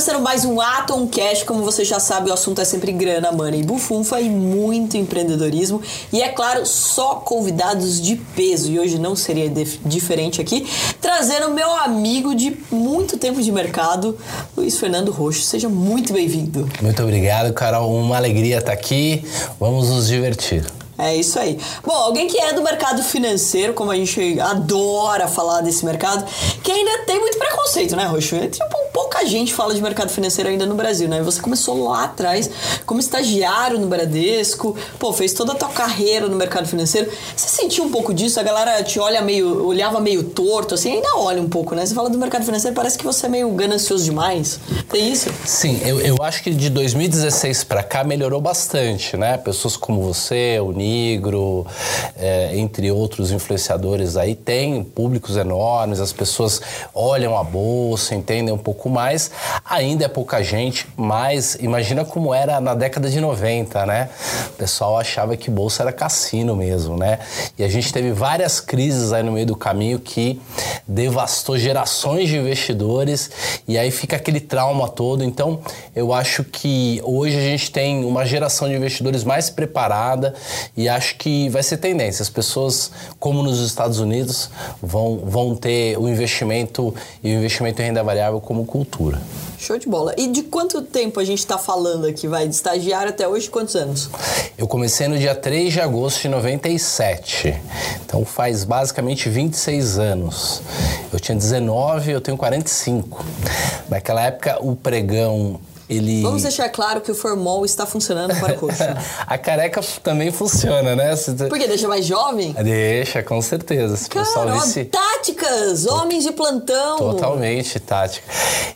Começando mais um Atom Cash. Como você já sabe, o assunto é sempre grana, money, bufunfa e muito empreendedorismo. E é claro, só convidados de peso. E hoje não seria diferente aqui, trazendo meu amigo de muito tempo de mercado, Luiz Fernando Roxo. Seja muito bem-vindo. Muito obrigado, Carol. Uma alegria estar aqui. Vamos nos divertir. É isso aí. Bom, alguém que é do mercado financeiro, como a gente adora falar desse mercado, que ainda tem muito preconceito, né, Roxo? Tipo, pouca gente fala de mercado financeiro ainda no Brasil, né? Você começou lá atrás como estagiário no Bradesco, pô, fez toda a tua carreira no mercado financeiro. Você sentiu um pouco disso? A galera te olha meio, olhava meio torto, assim, ainda olha um pouco, né? Você fala do mercado financeiro, parece que você é meio ganancioso demais. Tem isso? Sim, eu, eu acho que de 2016 para cá melhorou bastante, né? Pessoas como você, o Nigro, é, entre outros influenciadores aí, tem públicos enormes, as pessoas olham a bolsa, entendem um pouco mais. Ainda é pouca gente, mas imagina como era na década de 90, né? O pessoal achava que bolsa era cassino mesmo, né? E a gente teve várias crises aí no meio do caminho que devastou gerações de investidores e aí fica aquele trauma todo. Então, eu acho que hoje a gente tem uma geração de investidores mais preparada e acho que vai ser tendência. As pessoas, como nos Estados Unidos, vão, vão ter o investimento e o investimento em renda variável como cultura. Show de bola. E de quanto tempo a gente está falando aqui? Vai de estagiário até hoje, quantos anos? Eu comecei no dia 3 de agosto de 97. Então faz basicamente 26 anos. Eu tinha 19, eu tenho 45. Naquela época o pregão ele... Vamos deixar claro que o formol está funcionando para o coxo. a careca também funciona, né? Porque deixa mais jovem? Deixa, com certeza. Se Cara, visse... táticas, homens de plantão. Totalmente tática.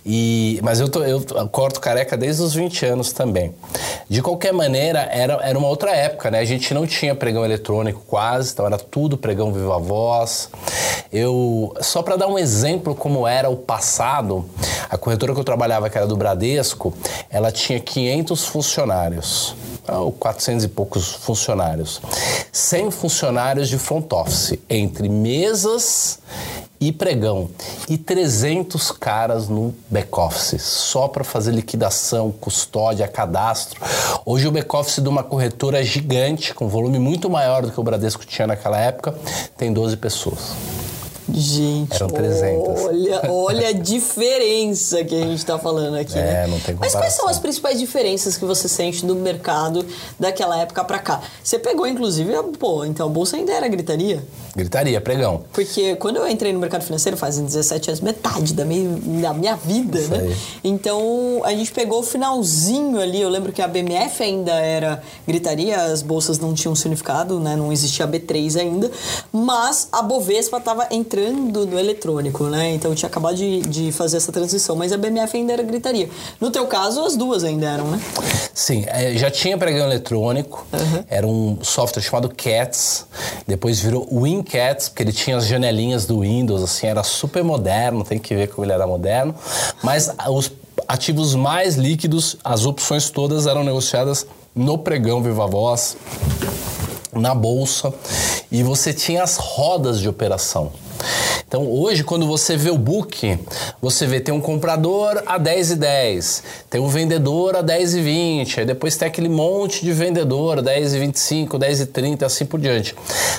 E, mas eu, tô, eu corto careca desde os 20 anos também. De qualquer maneira, era, era uma outra época, né? A gente não tinha pregão eletrônico quase, então era tudo pregão viva voz. Eu, só para dar um exemplo como era o passado, a corretora que eu trabalhava, que era do Bradesco, ela tinha 500 funcionários, ou 400 e poucos funcionários. 100 funcionários de front office, entre mesas e pregão e 300 caras no back office só para fazer liquidação, custódia, cadastro. Hoje o back office de uma corretora gigante com volume muito maior do que o Bradesco tinha naquela época tem 12 pessoas. Gente, Eram 300. Olha, olha a diferença que a gente está falando aqui, é, né? não tem comparação. Mas quais são as principais diferenças que você sente do mercado daquela época para cá? Você pegou, inclusive, a, pô, então a bolsa ainda era gritaria? Gritaria, pregão. Porque quando eu entrei no mercado financeiro, fazem 17 anos, metade da minha, da minha vida, Isso né? Aí. Então, a gente pegou o finalzinho ali, eu lembro que a BMF ainda era gritaria, as bolsas não tinham significado, né? Não existia a B3 ainda, mas a Bovespa estava entrando entrando no eletrônico, né? Então eu tinha acabado de, de fazer essa transição, mas a BMF ainda era gritaria. No teu caso, as duas ainda eram, né? Sim, é, já tinha pregão eletrônico, uhum. era um software chamado Cats, depois virou WinCats, porque ele tinha as janelinhas do Windows, assim, era super moderno, tem que ver como ele era moderno, mas os ativos mais líquidos, as opções todas eram negociadas no pregão Viva Voz, na bolsa, e você tinha as rodas de operação. Então hoje, quando você vê o book, você vê tem um comprador a 10 e 10, tem um vendedor a 10 e 20, aí depois tem aquele monte de vendedor, 10 e 25, 10 e 30, assim por diante.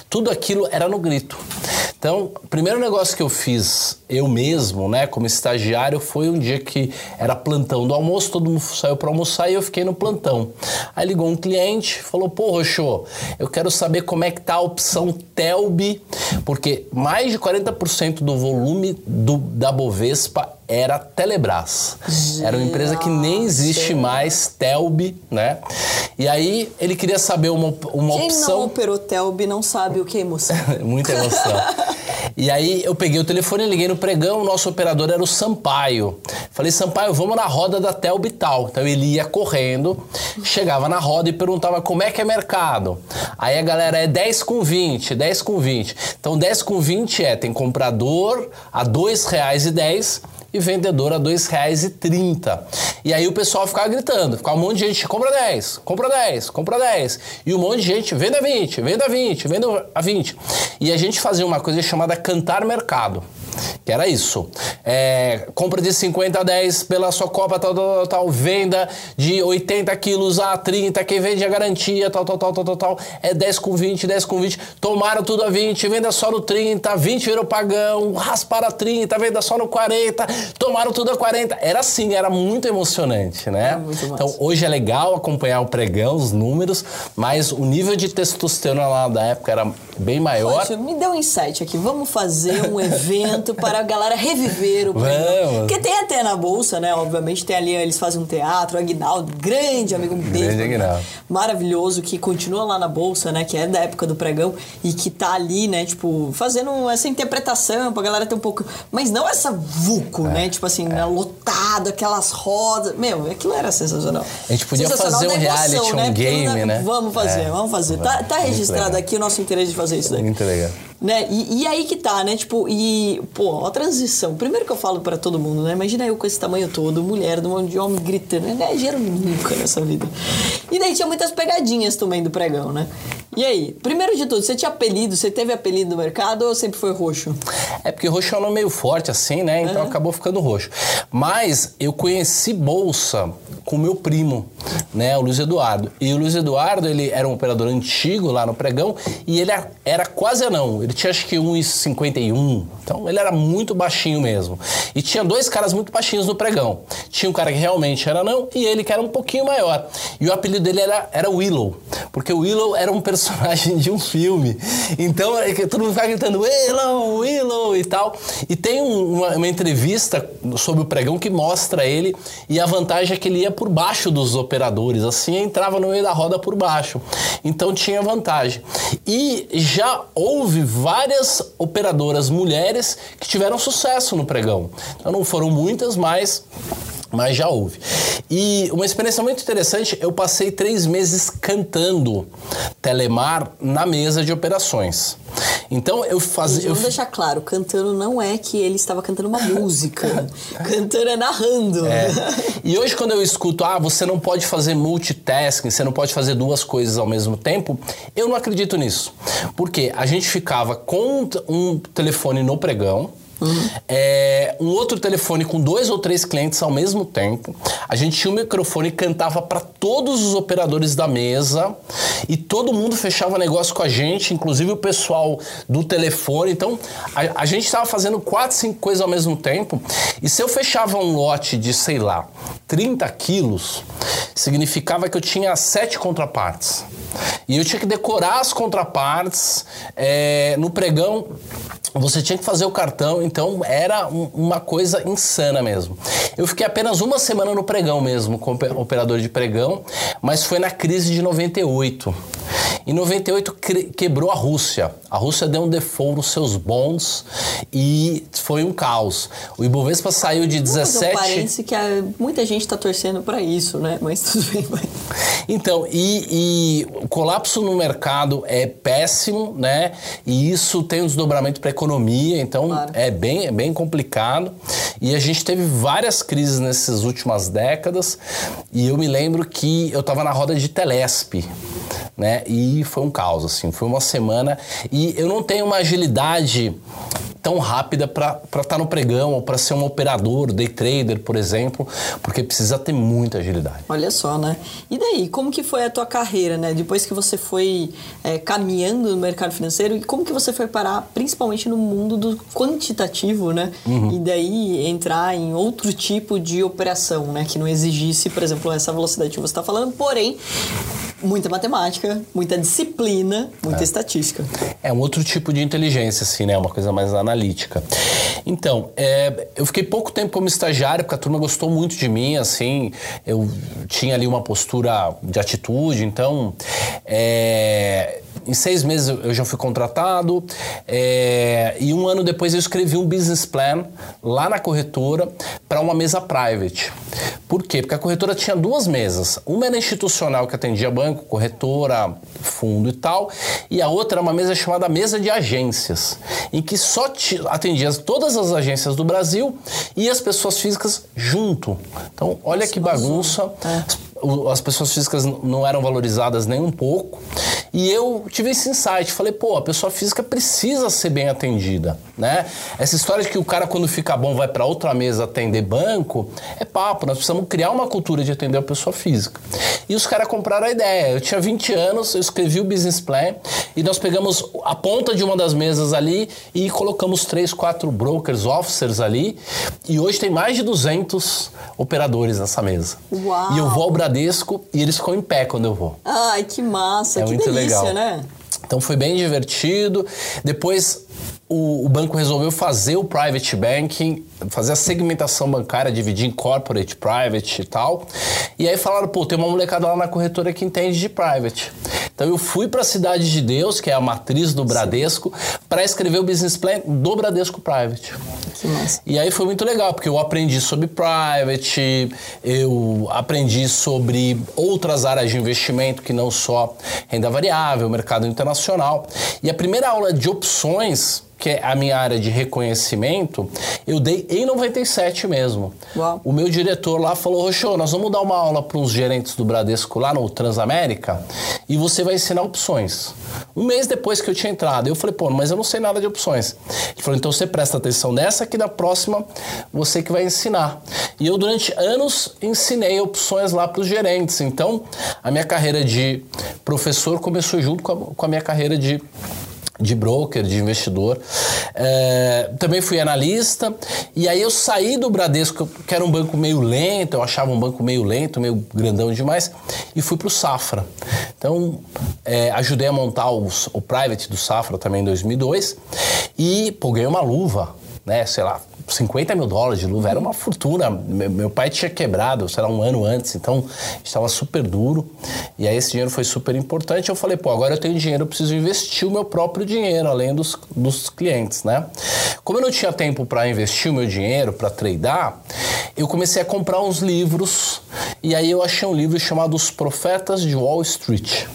Tudo aquilo era no grito. Então, o primeiro negócio que eu fiz eu mesmo, né, como estagiário, foi um dia que era plantão do almoço, todo mundo saiu para almoçar e eu fiquei no plantão. Aí ligou um cliente, falou: "Pô, Roxô, eu quero saber como é que tá a opção Telb, porque mais de 40% do volume do, da Bovespa era Telebrás. Era uma empresa que nem existe mais, Telb, né? E aí ele queria saber uma, uma Quem opção. Quem não operou Telb não sabe o que é emoção. Muita emoção. e aí eu peguei o telefone, liguei no pregão, o nosso operador era o Sampaio. Falei, Sampaio, vamos na roda da Telb e tal. Então ele ia correndo, chegava na roda e perguntava como é que é mercado. Aí a galera é 10 com 20, 10 com 20. Então 10 com 20 é, tem comprador a R$ 2,10 e vendedor a R$ 2,30. E aí o pessoal ficava gritando, ficava um monte de gente, compra 10, compra 10, compra 10. E um monte de gente, venda 20, venda 20, venda a 20. E a gente fazia uma coisa chamada cantar mercado que era isso. É, compra de 50 a 10 pela sua Copa, tal, tal, tal, venda de 80 quilos a 30, quem vende a garantia, tal, tal, tal, tal, tal, tal, é 10 com 20, 10 com 20, tomaram tudo a 20, venda só no 30, 20 virou pagão, rasparam a 30, venda só no 40, tomaram tudo a 40. Era assim, era muito emocionante, né? É muito então hoje é legal acompanhar o pregão, os números, mas o nível de testosterona lá da época era bem maior. Poxa, me deu um insight aqui, vamos fazer um evento para a galera reviver o Vamos. Porque tem até na Bolsa, né? Obviamente tem ali, eles fazem um teatro, o Aguinaldo, grande amigo, um. Grande Aguinaldo. Maravilhoso, que continua lá na Bolsa, né? Que é da época do pregão e que tá ali, né? Tipo, fazendo essa interpretação pra galera ter um pouco... Mas não essa vuco, é. né? Tipo assim, é. lotado, aquelas rodas. Meu, aquilo era sensacional. A gente podia fazer um reality, um né? game, né? Vamos fazer, é. vamos fazer. Tá, tá registrado aqui o nosso interesse de fazer isso daí. Muito legal. Né? E, e, aí que tá, né? Tipo, e, pô, a transição. Primeiro que eu falo para todo mundo, né? Imagina eu com esse tamanho todo, mulher, de um de homem gritando, né? Gero nunca nessa vida. E daí tinha muitas pegadinhas também do pregão, né? E aí, primeiro de tudo, você tinha apelido? Você teve apelido no mercado ou sempre foi roxo? É porque roxo é um nome meio forte assim, né? Então uhum. acabou ficando roxo. Mas eu conheci Bolsa com meu primo, né? O Luiz Eduardo. E o Luiz Eduardo, ele era um operador antigo lá no pregão e ele era quase anão. Ele tinha acho que 1,51. Então ele era muito baixinho mesmo. E tinha dois caras muito baixinhos no pregão. Tinha um cara que realmente era anão e ele que era um pouquinho maior. E o apelido dele era, era Willow. Porque o Willow era um personagem de um filme. Então é todo mundo ficava gritando Willow, Willow e tal. E tem uma, uma entrevista sobre o pregão que mostra ele e a vantagem é que ele ia por baixo dos operadores. Assim entrava no meio da roda por baixo. Então tinha vantagem. E já houve várias operadoras mulheres que tiveram sucesso no pregão. Então não foram muitas, mas mas já houve. E uma experiência muito interessante, eu passei três meses cantando Telemar na mesa de operações. Então eu fazia. Vamos eu... deixar claro, cantando não é que ele estava cantando uma música. cantando é narrando. É. E hoje, quando eu escuto, ah, você não pode fazer multitasking, você não pode fazer duas coisas ao mesmo tempo, eu não acredito nisso. Porque a gente ficava com um telefone no pregão Uhum. É, um outro telefone com dois ou três clientes ao mesmo tempo. A gente tinha um microfone que cantava para todos os operadores da mesa e todo mundo fechava negócio com a gente, inclusive o pessoal do telefone. Então a, a gente estava fazendo quatro, cinco coisas ao mesmo tempo. E se eu fechava um lote de, sei lá, 30 quilos, significava que eu tinha sete contrapartes. E eu tinha que decorar as contrapartes é, no pregão você tinha que fazer o cartão, então era um, uma coisa insana mesmo. Eu fiquei apenas uma semana no pregão mesmo, como operador de pregão, mas foi na crise de 98. Em 98 quebrou a Rússia. A Rússia deu um default nos seus bons e foi um caos. O Ibovespa saiu de 17. Parece que muita gente está torcendo para isso, né? Mas tudo bem. Mas... Então, e, e, o colapso no mercado é péssimo, né? E isso tem um desdobramento para a economia, então claro. é bem, é bem complicado. E a gente teve várias crises nessas últimas décadas. E eu me lembro que eu estava na roda de Telesp né? E foi um caos, assim, foi uma semana e eu não tenho uma agilidade tão rápida para estar tá no pregão ou para ser um operador, day trader, por exemplo, porque precisa ter muita agilidade. Olha só, né? E daí, como que foi a tua carreira, né? Depois que você foi é, caminhando no mercado financeiro e como que você foi parar, principalmente no mundo do quantitativo, né? Uhum. E daí entrar em outro tipo de operação, né? Que não exigisse, por exemplo, essa velocidade que você está falando, porém muita matemática, muita disciplina, muita é. estatística. É um outro tipo de inteligência, assim, né? Uma coisa mais analítica. Então, é, eu fiquei pouco tempo como estagiário, porque a turma gostou muito de mim, assim, eu tinha ali uma postura de atitude, então. É, em seis meses eu já fui contratado é, e um ano depois eu escrevi um business plan lá na corretora para uma mesa private. Por quê? Porque a corretora tinha duas mesas. Uma era institucional que atendia banco, corretora, fundo e tal, e a outra era uma mesa chamada mesa de agências, em que só atendia todas as agências do Brasil e as pessoas físicas junto. Então, olha que bagunça. É as pessoas físicas não eram valorizadas nem um pouco. E eu tive esse insight, falei, pô, a pessoa física precisa ser bem atendida, né? Essa história de que o cara quando fica bom vai para outra mesa atender banco, é papo, nós precisamos criar uma cultura de atender a pessoa física. E os caras compraram a ideia. Eu tinha 20 anos, eu escrevi o business plan e nós pegamos a ponta de uma das mesas ali e colocamos três, quatro brokers, officers ali. E hoje tem mais de 200 operadores nessa mesa. Uau. E eu vou ao Bradesco e eles ficam em pé quando eu vou. Ai, que massa, é que muito delícia, legal. né? Então foi bem divertido. Depois o, o, banco resolveu fazer o private banking, fazer a segmentação bancária, dividir em corporate, private e tal. E aí falaram, pô, tem uma molecada lá na corretora que entende de private. Então eu fui para a Cidade de Deus, que é a matriz do Bradesco, para escrever o business plan do Bradesco Private. Que massa. E aí foi muito legal, porque eu aprendi sobre private, eu aprendi sobre outras áreas de investimento que não só renda variável, mercado internacional. E a primeira aula de opções que é a minha área de reconhecimento, eu dei em 97 mesmo. Uau. O meu diretor lá falou: Roxô, nós vamos dar uma aula para os gerentes do Bradesco lá no Transamérica e você vai ensinar opções. Um mês depois que eu tinha entrado, eu falei: pô, mas eu não sei nada de opções. Ele falou: então você presta atenção nessa que na próxima você que vai ensinar. E eu, durante anos, ensinei opções lá para os gerentes. Então, a minha carreira de professor começou junto com a, com a minha carreira de de broker, de investidor. É, também fui analista. E aí eu saí do Bradesco, que era um banco meio lento, eu achava um banco meio lento, meio grandão demais, e fui para o Safra. Então, é, ajudei a montar os, o private do Safra também em 2002. E, pô, ganhei uma luva, né? Sei lá, 50 mil dólares de luva, era uma fortuna. Meu pai tinha quebrado, sei lá, um ano antes, então estava super duro. E aí esse dinheiro foi super importante. Eu falei, pô, agora eu tenho dinheiro, eu preciso investir o meu próprio dinheiro, além dos, dos clientes, né? Como eu não tinha tempo para investir o meu dinheiro, para tradar, eu comecei a comprar uns livros. E aí eu achei um livro chamado Os Profetas de Wall Street,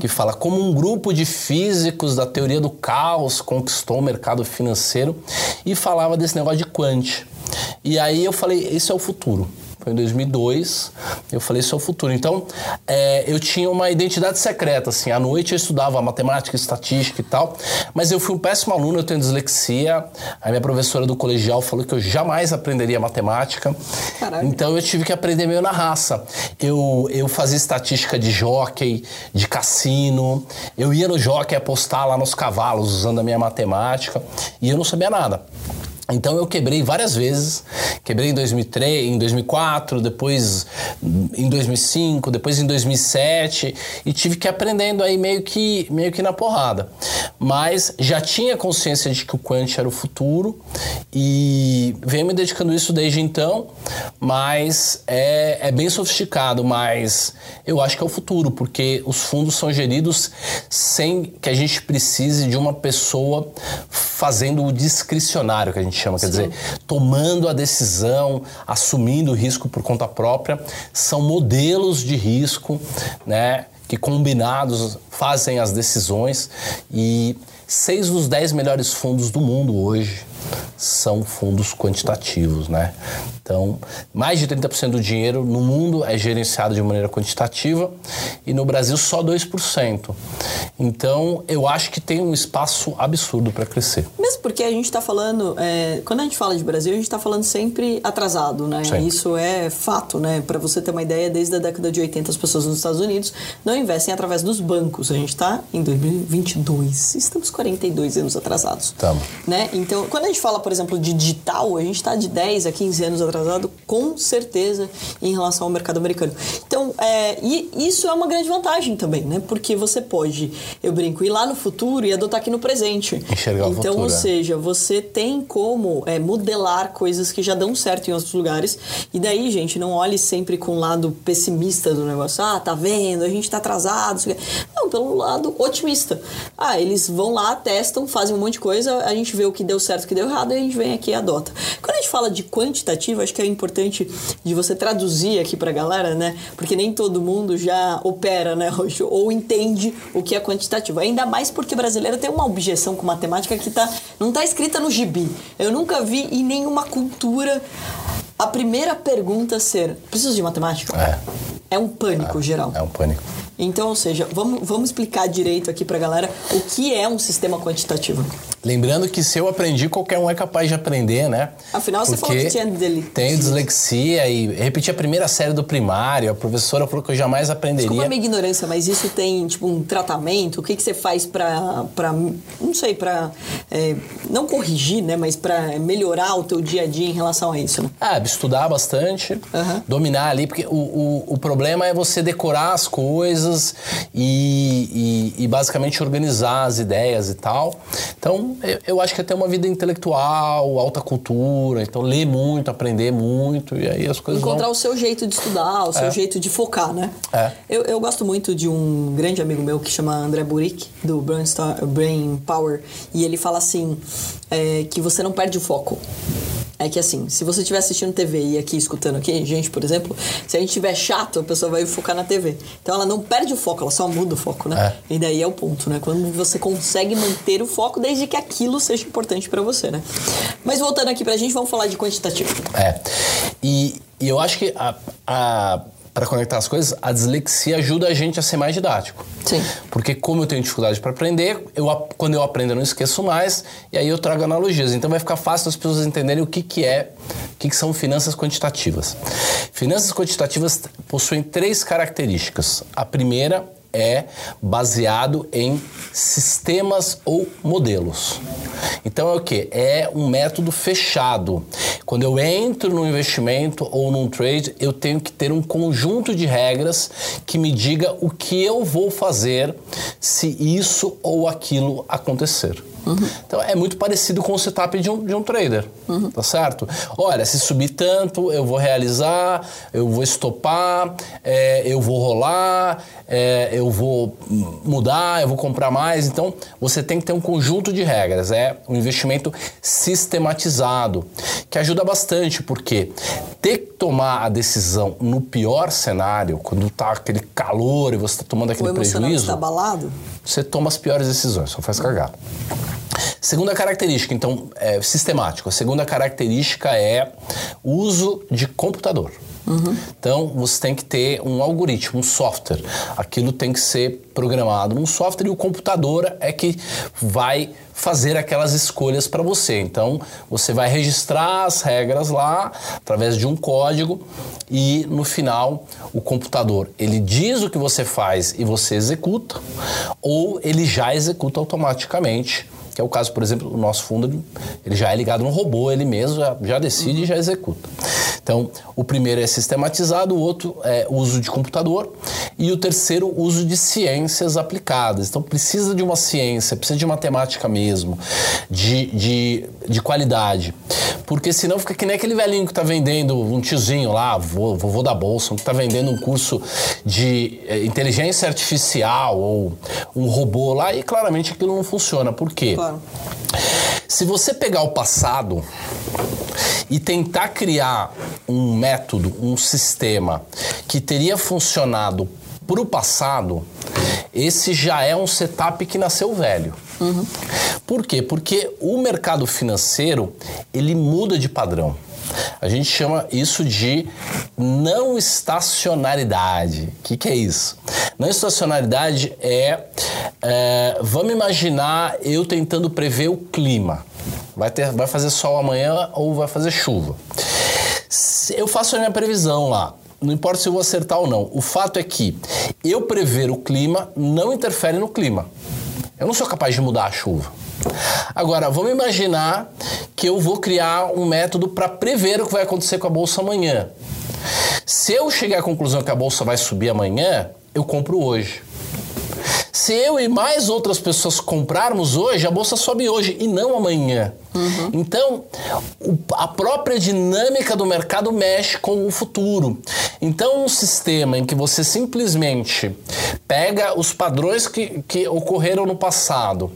que fala como um grupo de físicos da teoria do caos conquistou o mercado financeiro e falava desse negócio de quant. E aí eu falei, esse é o futuro. Foi em 2002, eu falei, isso é o futuro. Então, é, eu tinha uma identidade secreta, assim. À noite eu estudava matemática, estatística e tal, mas eu fui um péssimo aluno, eu tenho dislexia. A minha professora do colegial falou que eu jamais aprenderia matemática. Então, eu tive que aprender meio na raça. Eu, eu fazia estatística de jockey, de cassino. Eu ia no jockey apostar lá nos cavalos, usando a minha matemática, e eu não sabia nada. Então eu quebrei várias vezes, quebrei em 2003, em 2004, depois em 2005, depois em 2007 e tive que aprendendo aí meio que meio que na porrada. Mas já tinha consciência de que o quant era o futuro e venho me dedicando isso desde então, mas é, é bem sofisticado, mas eu acho que é o futuro, porque os fundos são geridos sem que a gente precise de uma pessoa fazendo o discricionário que a gente chama, quer dizer, tomando a decisão, assumindo o risco por conta própria, são modelos de risco, né? Que combinados fazem as decisões. E seis dos dez melhores fundos do mundo hoje são fundos quantitativos, né? Então, mais de 30% do dinheiro no mundo é gerenciado de maneira quantitativa e no Brasil só 2%. Então, eu acho que tem um espaço absurdo para crescer. Mesmo porque a gente está falando, é, quando a gente fala de Brasil, a gente está falando sempre atrasado, né? Sempre. Isso é fato, né? Para você ter uma ideia, desde a década de 80 as pessoas nos Estados Unidos não investem através dos bancos. A gente está em 2022, estamos 42 anos atrasados. Estamos. Né? Então, quando a gente fala, por exemplo, de digital, a gente está de 10 a 15 anos atrasado, com certeza, em relação ao mercado americano. Então, é, e isso é uma grande vantagem também, né? Porque você pode, eu brinco, ir lá no futuro e adotar aqui no presente. Enxergar então, o futuro. ou é. seja, você tem como é, modelar coisas que já dão certo em outros lugares. E daí, gente, não olhe sempre com o lado pessimista do negócio. Ah, tá vendo, a gente tá atrasado. Não, pelo lado otimista. Ah, eles vão lá, testam, fazem um monte de coisa, a gente vê o que deu certo, o que deu errado, a gente vem aqui e adota. Quando a gente fala de quantitativo, acho que é importante de você traduzir aqui pra galera, né? Porque nem todo mundo já opera, né, Roxo? Ou entende o que é quantitativo. Ainda mais porque o brasileiro tem uma objeção com matemática que tá, não tá escrita no gibi. Eu nunca vi em nenhuma cultura a primeira pergunta ser: preciso de matemática? É. É um pânico é, geral. É um pânico. Então, ou seja, vamos, vamos explicar direito aqui pra galera o que é um sistema quantitativo. Lembrando que se eu aprendi, qualquer um é capaz de aprender, né? Afinal, você falou que tinha dele. Tenho dislexia e repeti a primeira série do primário. A professora falou que eu jamais aprenderia. Desculpa a minha ignorância, mas isso tem, tipo, um tratamento? O que, que você faz pra, pra não sei, pra é, não corrigir, né? Mas pra melhorar o teu dia a dia em relação a isso, né? Ah, estudar bastante, Uhum. dominar ali, porque o, o, o problema é você decorar as coisas e, e, e basicamente organizar as ideias e tal. Então, eu, eu acho que é ter uma vida intelectual, alta cultura, então ler muito, aprender muito, e aí as coisas Encontrar vão... o seu jeito de estudar, o seu É. jeito de focar, né? É. Eu, eu gosto muito de um grande amigo meu que chama André Burick, do Brainstar- Brain Power, e ele fala assim, é, que você não perde o foco. É que assim, se você estiver assistindo TV e aqui escutando aqui, gente, por exemplo, se a gente estiver chato, a pessoa vai focar na TV. Então ela não perde o foco, ela só muda o foco, né? E daí é o ponto, né? Quando você consegue manter o foco desde que aquilo seja importante pra você, né? Mas voltando aqui pra gente, vamos falar de quantitativo. É. E, e eu acho que a, a, para conectar as coisas, a dislexia ajuda a gente a ser mais didático. Sim. Porque como eu tenho dificuldade para aprender, eu, quando eu aprendo eu não esqueço mais, e aí eu trago analogias. Então vai ficar fácil as pessoas entenderem o que, que é, o que, que são finanças quantitativas. Finanças quantitativas possuem três características. A primeira é baseado em sistemas ou modelos. Então é o que? É um método fechado. Quando eu entro num investimento ou num trade, eu tenho que ter um conjunto de regras que me diga o que eu vou fazer se isso ou aquilo acontecer. Então é muito parecido com o setup de um, de um trader, tá certo? Olha, se subir tanto, eu vou realizar, eu vou estopar, é, eu vou rolar, é, eu vou mudar, eu vou comprar mais. Então você tem que ter um conjunto de regras, é um investimento sistematizado, que ajuda bastante, porque ter que tomar a decisão no pior cenário, quando tá aquele calor e você está tomando O aquele emocional prejuízo está abalado? você toma as piores decisões, só faz cagada. Segunda característica, então, é sistemático. A segunda característica é uso de computador. Então, você tem que ter um algoritmo, um software. Aquilo tem que ser programado num software e o computador é que vai fazer aquelas escolhas para você. Então, você vai registrar as regras lá através de um código e no final o computador ele diz o que você faz e você executa ou ele já executa automaticamente. Que é o caso, por exemplo, do nosso fundo, ele- já é ligado no robô, ele mesmo já, já decide e já executa. Então, o primeiro é sistematizado, o outro é uso de computador e o terceiro, uso de ciências aplicadas. Então, precisa de uma ciência, precisa de matemática mesmo, de, de, de qualidade. Porque senão fica que nem aquele velhinho que está vendendo, um tiozinho lá, vovô, vovô da bolsa, que está vendendo um curso de eh, inteligência artificial ou um robô lá e claramente aquilo não funciona. Por quê? Claro. Se você pegar o passado e tentar criar um método, um sistema que teria funcionado para o passado, esse já é um setup que nasceu velho. Por quê? Porque o mercado financeiro ele muda de padrão. A gente chama isso de não estacionalidade. O que, que é isso? Não estacionalidade é, é, Vamos imaginar eu tentando prever o clima. Vai, ter, vai fazer sol amanhã ou vai fazer chuva. Eu faço a minha previsão lá. Não importa se eu vou acertar ou não. O fato é que eu prever o clima não interfere no clima. Eu não sou capaz de mudar a chuva. Agora, vamos imaginar que eu vou criar um método para prever o que vai acontecer com a bolsa amanhã. Se eu chegar à conclusão que a bolsa vai subir amanhã, eu compro hoje. Se eu e mais outras pessoas comprarmos hoje, a bolsa sobe hoje e não amanhã. Então, o- a própria dinâmica do mercado mexe com o futuro. Então, um sistema em que você simplesmente pega os padrões que, que ocorreram no passado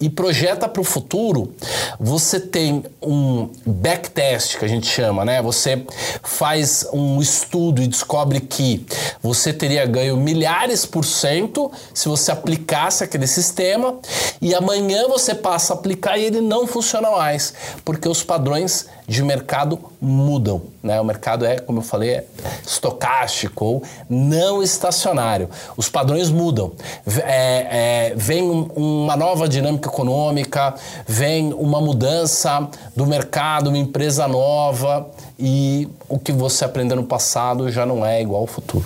e projeta para o futuro, você tem um backtest que a gente chama, né? Você faz um estudo e descobre que você teria ganho milhares por cento se você aplicasse aquele sistema e amanhã você passa a aplicar e ele não funciona mais, porque os padrões de mercado mudam. Né? O mercado é, como eu falei, é estocástico ou não estacionário. Os padrões mudam. É, é, vem um, uma nova dinâmica econômica, vem uma mudança do mercado, uma empresa nova e o que você aprendeu no passado já não é igual ao futuro.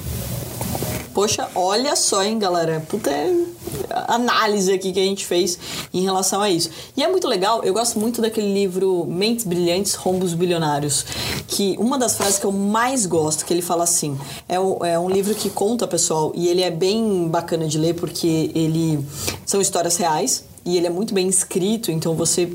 Poxa, olha só, hein, galera. Puta análise aqui que a gente fez em relação a isso. E é muito legal, eu gosto muito daquele livro Mentes Brilhantes, Rombos Bilionários, que uma das frases que eu mais gosto, que ele fala assim, é um, é um livro que conta, pessoal, e ele é bem bacana de ler porque ele são histórias reais, e ele é muito bem escrito, então você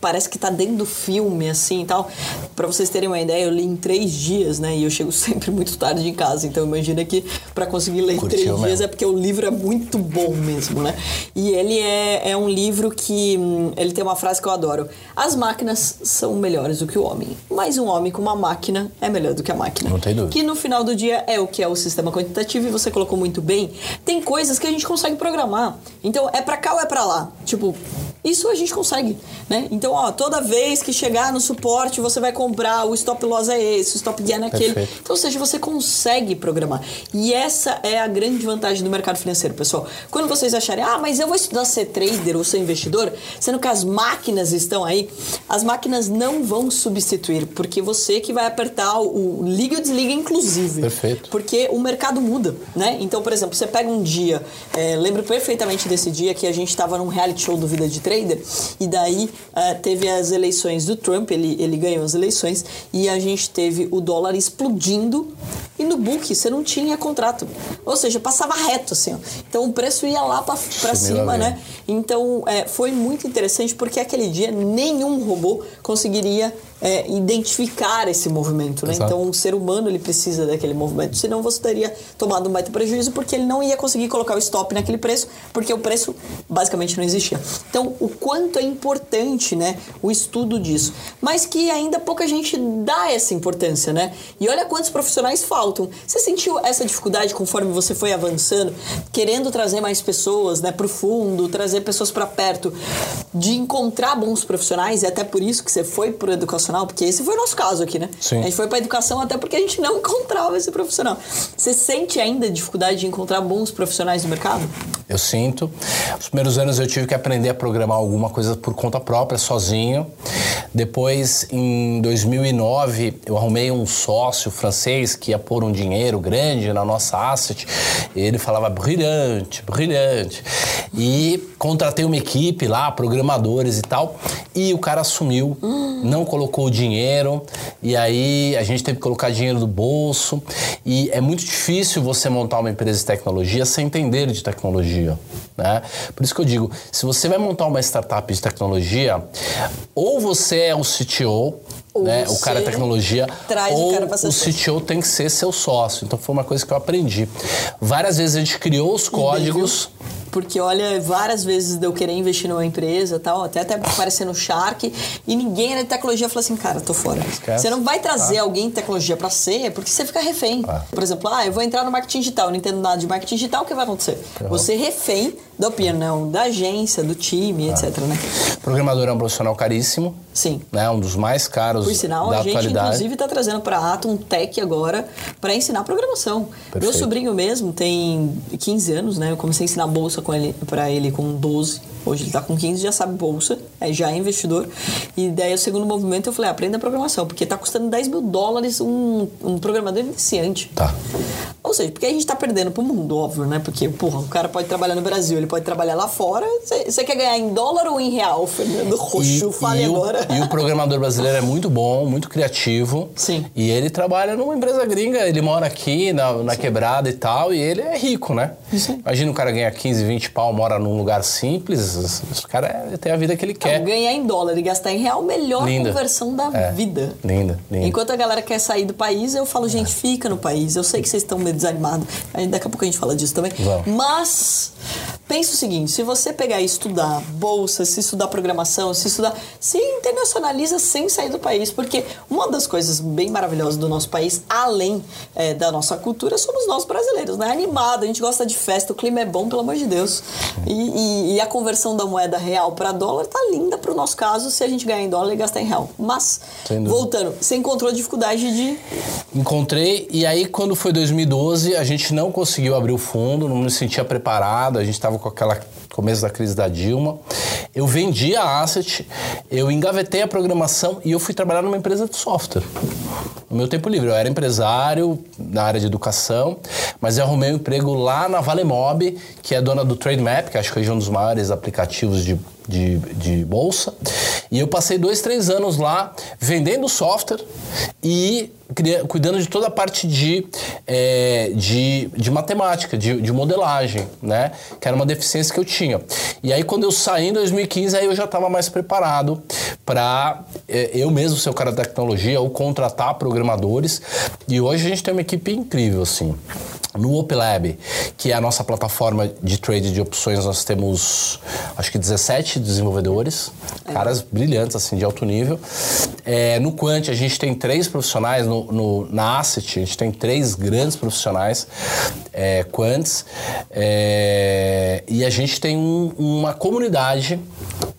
parece que tá dentro do filme, assim e tal. Pra vocês terem uma ideia, eu li em três dias, né? E eu chego sempre muito tarde em casa. Então imagina que para conseguir ler Curtiu em três mesmo. dias é porque o livro é muito bom mesmo, né? E ele é, é um livro que. Hum, ele tem uma frase que eu adoro. As máquinas são melhores do que o homem. Mas um homem com uma máquina é melhor do que a máquina. Não tem dúvida. Que no final do dia é o que é o sistema quantitativo, e você colocou muito bem. Tem coisas que a gente consegue programar. Então é para cá ou é para lá? Tipo, isso a gente consegue, né? Então, ó, toda vez que chegar no suporte, você vai comprar, o stop loss é esse, o stop gain é aquele. Perfeito. Então, ou seja, você consegue programar. E essa é a grande vantagem do mercado financeiro, pessoal. Quando vocês acharem, ah, mas eu vou estudar ser trader ou ser investidor, sendo que as máquinas estão aí, as máquinas não vão substituir, porque você que vai apertar o, o liga ou desliga, inclusive. Perfeito. Porque o mercado muda, né? Então, por exemplo, você pega um dia, é, lembro perfeitamente desse dia que a gente estava num reality show do Vida de Trader, trader. E daí uh, teve as eleições do Trump, ele, ele ganhou as eleições, e a gente teve o dólar explodindo. E no book você não tinha contrato. Ou seja, passava reto assim. Ó. Então o preço ia lá para cima, né? Então é, foi muito interessante porque aquele dia nenhum robô conseguiria é, identificar esse movimento, né? Então, um ser humano ele precisa daquele movimento, senão você teria tomado um baita prejuízo porque ele não ia conseguir colocar o stop naquele preço, porque o preço basicamente não existia. Então, o quanto é importante, né, o estudo disso, mas que ainda pouca gente dá essa importância, né? E olha quantos profissionais faltam. Você sentiu essa dificuldade conforme você foi avançando, querendo trazer mais pessoas, né, para o fundo, trazer pessoas para perto, de encontrar bons profissionais e até por isso que você foi para educacional porque esse foi o nosso caso aqui, né? Sim. A gente foi para educação até porque a gente não encontrava esse profissional. Você sente ainda dificuldade de encontrar bons profissionais no mercado? Eu sinto. Os primeiros anos eu tive que aprender a programar alguma coisa por conta própria, sozinho. Depois, em 2009, eu arrumei um sócio francês que ia pôr um dinheiro grande na nossa asset. ele falava brilhante, brilhante. E contratei uma equipe lá, programadores e tal. E o cara assumiu, hum. não colocou o dinheiro. E aí a gente teve que colocar dinheiro do bolso. E é muito difícil você montar uma empresa de tecnologia sem entender de tecnologia. Né? Por isso que eu digo, se você vai montar uma startup de tecnologia, ou você é o CTO, né? o cara tecnologia, ou o, o CTO tem que ser seu sócio. Então foi uma coisa que eu aprendi. Várias vezes a gente criou os códigos porque olha, várias vezes eu querer investir numa empresa tal, até até aparecendo Shark, e ninguém era de tecnologia falou assim, cara, tô fora. Esquece. Você não vai trazer ah. alguém de tecnologia para ser, porque você fica refém. Ah. Por exemplo, ah, eu vou entrar no marketing digital, não entendo nada de marketing digital, o que vai acontecer? Você refém da opinião da agência, do time, ah. etc. Né? Programador é um profissional caríssimo. Sim. Né? Um dos mais caros Por sinal, da a gente atualidade. inclusive está trazendo para a Atom Tech agora para ensinar programação. Perfeito. Meu sobrinho mesmo tem 15 anos, né? Eu comecei a ensinar bolsa com ele para ele com 12. Hoje ele está com 15, já sabe bolsa, é, já é investidor. E daí o segundo movimento eu falei, aprenda programação, porque está custando 10 mil dólares um, um programador iniciante. Tá. Ou seja, porque a gente está perdendo pro mundo, óbvio, né? Porque, porra, o cara pode trabalhar no Brasil, ele pode trabalhar lá fora. Você quer ganhar em dólar ou em real, Fernando Roxo? Fale e agora. O, e o programador brasileiro é muito bom, muito criativo. Sim. E ele trabalha numa empresa gringa, ele mora aqui na, na quebrada e tal, e ele é rico, né? Sim. Imagina um cara ganhar 15, 20 pau, mora num lugar simples, o cara tem a vida que ele quer. Não, ganhar em dólar e gastar em real, melhor linda. conversão da é. vida. Linda, linda. Enquanto a galera quer sair do país, eu falo, gente, é. fica no país. Eu sei que vocês estão meio desanimados. Aí daqui a pouco a gente fala disso também. Vamos. Mas pensa o seguinte: se você pegar e estudar bolsa, se estudar programação, se estudar. se internacionaliza sem sair do país. Porque uma das coisas bem maravilhosas do nosso país, além é, da nossa cultura, somos nós brasileiros, né? Animado, a gente gosta de festa, o clima é bom, pelo amor de Deus. E, e, e a conversão da moeda real para dólar tá linda pro nosso caso se a gente ganhar em dólar e gastar em real. Mas, voltando, você encontrou dificuldade de. Encontrei, e aí quando foi 2012, a gente não conseguiu abrir o fundo, não me sentia preparado, a gente estava com aquela começo da crise da Dilma. Eu vendi a asset, eu engavetei a programação e eu fui trabalhar numa empresa de software. No meu tempo livre, eu era empresário na área de educação, mas eu arrumei um emprego lá na Valemob, que é dona do TradeMap, que acho que é um dos maiores aplicativos de, de, de bolsa. E eu passei dois, três anos lá vendendo software e cuidando de toda a parte de, é, de, de, matemática, de, de, modelagem, né? Que era uma deficiência que eu tinha. E aí, quando eu saí em 2015, aí eu já estava mais preparado para é, eu mesmo ser o cara da tecnologia ou contratar programadores. E hoje a gente tem uma equipe incrível, assim. No OpLab, que é a nossa plataforma de trade de opções, nós temos acho que 17 desenvolvedores, caras brilhantes, assim, de alto nível. É, no Quant, a gente tem três profissionais, no, no, na Asset, a gente tem três grandes profissionais é, Quants, é, e a gente tem um, uma comunidade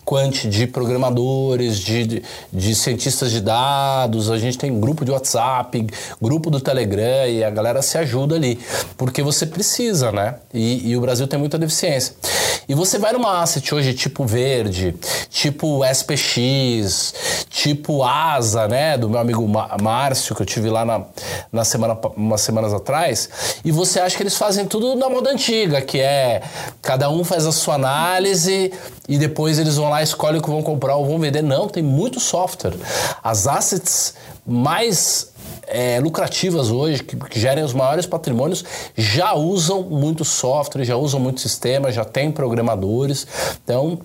quant de programadores, de, de, de, cientistas de dados, a gente tem grupo de WhatsApp, grupo do Telegram e a galera se ajuda ali, porque você precisa, né? E, e o Brasil tem muita deficiência. E você vai numa asset hoje tipo Verde, tipo SPX, tipo Asa, né? Do meu amigo Márcio, que eu tive lá na, na semana, umas semanas atrás, e você acha que eles fazem tudo na moda antiga, que é cada um faz a sua análise e depois eles vão lá, escolhem o que vão comprar ou vão vender. Não, tem muito software. As assets mais é, lucrativas hoje, que, que, gerem os maiores patrimônios, já usam muito software, já usam muito sistema, já tem programadores. Então,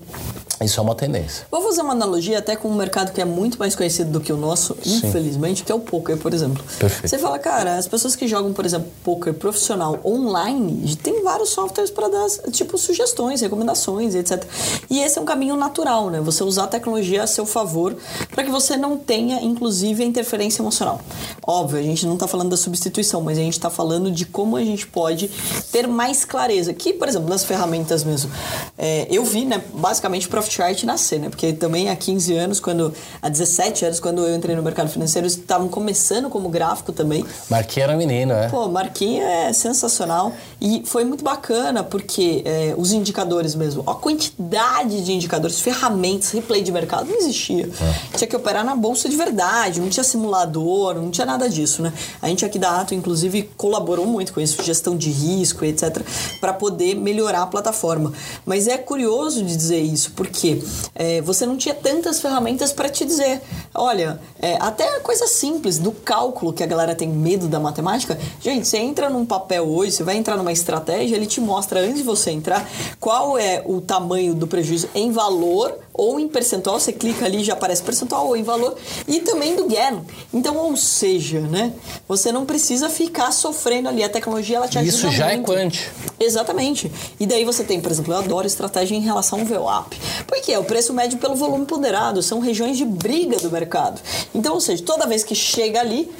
isso é uma tendência. Vou fazer uma analogia até com um mercado que é muito mais conhecido do que o nosso, Sim. infelizmente, que é o poker, por exemplo. Perfeito. Você fala, cara, as pessoas que jogam, por exemplo, poker profissional online, tem vários softwares para dar, tipo, sugestões, recomendações, etc. E esse é um caminho natural, né? Você usar a tecnologia a seu favor para que você não tenha, inclusive, a interferência emocional. Óbvio, a gente não está falando da substituição, mas a gente está falando de como a gente pode ter mais clareza. Que, por exemplo, nas ferramentas mesmo, é, eu vi, né, basicamente, Profit Chart nascer, né? Porque também há 15 anos, quando há 17 anos, quando eu entrei no mercado financeiro, eles estavam começando como gráfico também. Marquinhos era menino, é? Pô, Marquinhos é sensacional. E foi muito bacana, porque é, os indicadores mesmo, a quantidade de indicadores, ferramentas, replay de mercado não existia. É. Tinha que operar na bolsa de verdade, não tinha simulador, não tinha nada disso, né? A gente aqui da Ato, inclusive, colaborou muito com isso, gestão de risco, etc., para poder melhorar a plataforma. Mas é curioso de dizer isso, porque porque é, você não tinha tantas ferramentas para te dizer. Olha, é, até coisa simples do cálculo que a galera tem medo da matemática. Gente, você entra num papel hoje, você vai entrar numa estratégia, ele te mostra antes de você entrar qual é o tamanho do prejuízo em valor ou em percentual, você clica ali já aparece percentual ou em valor, e também do gain. Então, ou seja, né, você não precisa ficar sofrendo ali, a tecnologia ela te ajuda Isso já é muito. é quant. Exatamente. E daí você tem, por exemplo, eu adoro estratégia em relação ao VWAP, porque é o preço médio pelo volume ponderado, são regiões de briga do mercado. Então, ou seja, toda vez que chega ali,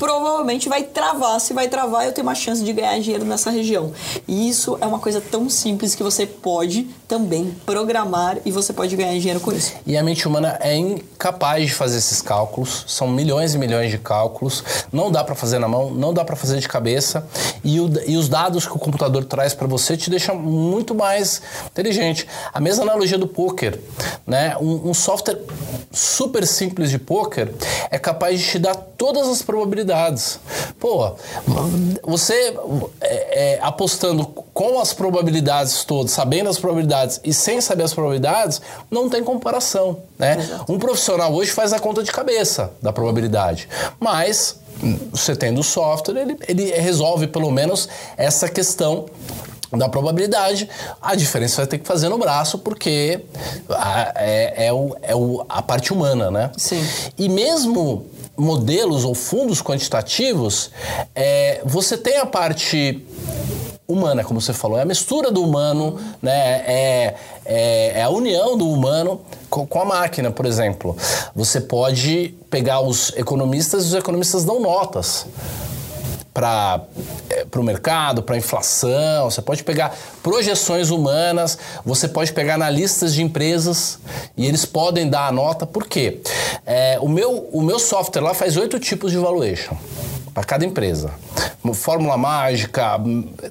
provavelmente vai travar. Se vai travar, eu tenho uma chance de ganhar dinheiro nessa região. E isso é uma coisa tão simples que você pode também programar e você pode ganhar dinheiro com isso. E a mente humana é incapaz de fazer esses cálculos. São milhões e milhões de cálculos. Não dá para fazer na mão, não dá para fazer de cabeça. E, o, e, os dados que o computador traz para você te deixam muito mais inteligente. A mesma analogia do poker, né? Um, um software super simples de poker é capaz de te dar todas as probabilidades probabilidades. Pô, você é, é, apostando com as probabilidades todas, sabendo as probabilidades e sem saber as probabilidades, não tem comparação. Né? Um profissional hoje faz a conta de cabeça da probabilidade, mas você tendo o software, ele, ele resolve pelo menos essa questão da probabilidade, a diferença vai ter que fazer no braço, porque é, é, o, é o, a parte humana, né? Sim. E mesmo modelos ou fundos quantitativos, é, você tem a parte humana, como você falou. É a mistura do humano, né? É, é, é a união do humano com, com a máquina, por exemplo. Você pode pegar os economistas e os economistas dão notas para é, o mercado, para a inflação, você pode pegar projeções humanas, você pode pegar analistas de empresas e eles podem dar a nota. Por quê? É, o, meu, o meu software lá faz oito tipos de valuation para cada empresa. Fórmula mágica,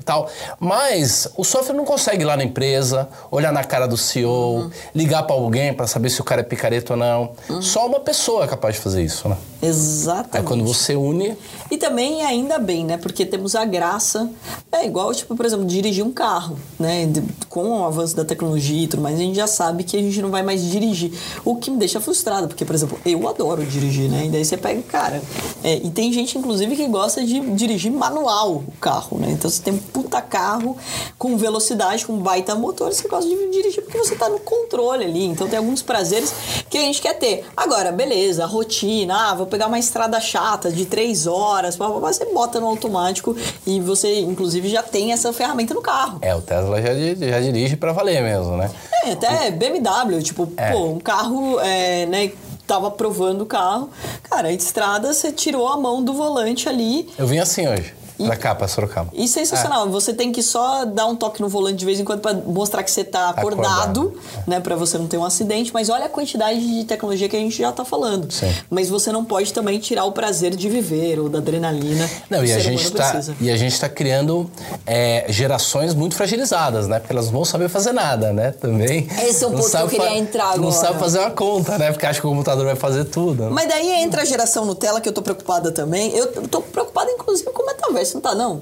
tal. Mas o software não consegue ir lá na empresa, olhar na cara do CEO, uhum. ligar para alguém para saber se o cara é picareta ou não. Uhum. Só uma pessoa é capaz de fazer isso, né? Exatamente. É quando você une. E também ainda bem, né? Porque temos a graça. É igual, tipo, por exemplo, dirigir um carro, né? Com o avanço da tecnologia e tudo mais, a gente já sabe que a gente não vai mais dirigir. O que me deixa frustrado, porque, por exemplo, eu adoro dirigir, né? E daí você pega, cara. É, e tem gente, inclusive, que gosta de dirigir manual o carro, né? Então você tem um puta carro com velocidade, com baita motor, você gosta de dirigir porque você tá no controle ali. Então tem alguns prazeres que a gente quer ter. Agora, beleza, a rotina, ah, vou pegar uma estrada chata de três horas, você bota no automático e você, inclusive, já tem essa ferramenta no carro. É, o Tesla já, já dirige para valer mesmo, né? É, até BMW, tipo, é. pô, um carro, é, né? tava provando o carro. Cara, a estrada, você tirou a mão do volante ali. Eu vim assim hoje. Pra cá, pra Sorocaba. E sensacional. É. Você tem que só dar um toque no volante de vez em quando para mostrar que você tá acordado, acordado. né? Pra você não ter um acidente. Mas olha a quantidade de tecnologia que a gente já tá falando. Sim. Mas você não pode também tirar o prazer de viver ou da adrenalina. Não, e a, gente tá, precisa. e a gente tá criando é, gerações muito fragilizadas, né? Porque elas não vão saber fazer nada, né? Também. Esse é o ponto que eu queria entrar agora. Não sabe fazer uma conta, né? Porque acha que o computador vai fazer tudo. Né? Mas daí entra a geração Nutella, que eu tô preocupada também. Eu tô preocupada, inclusive, com o metaverso não tá, não?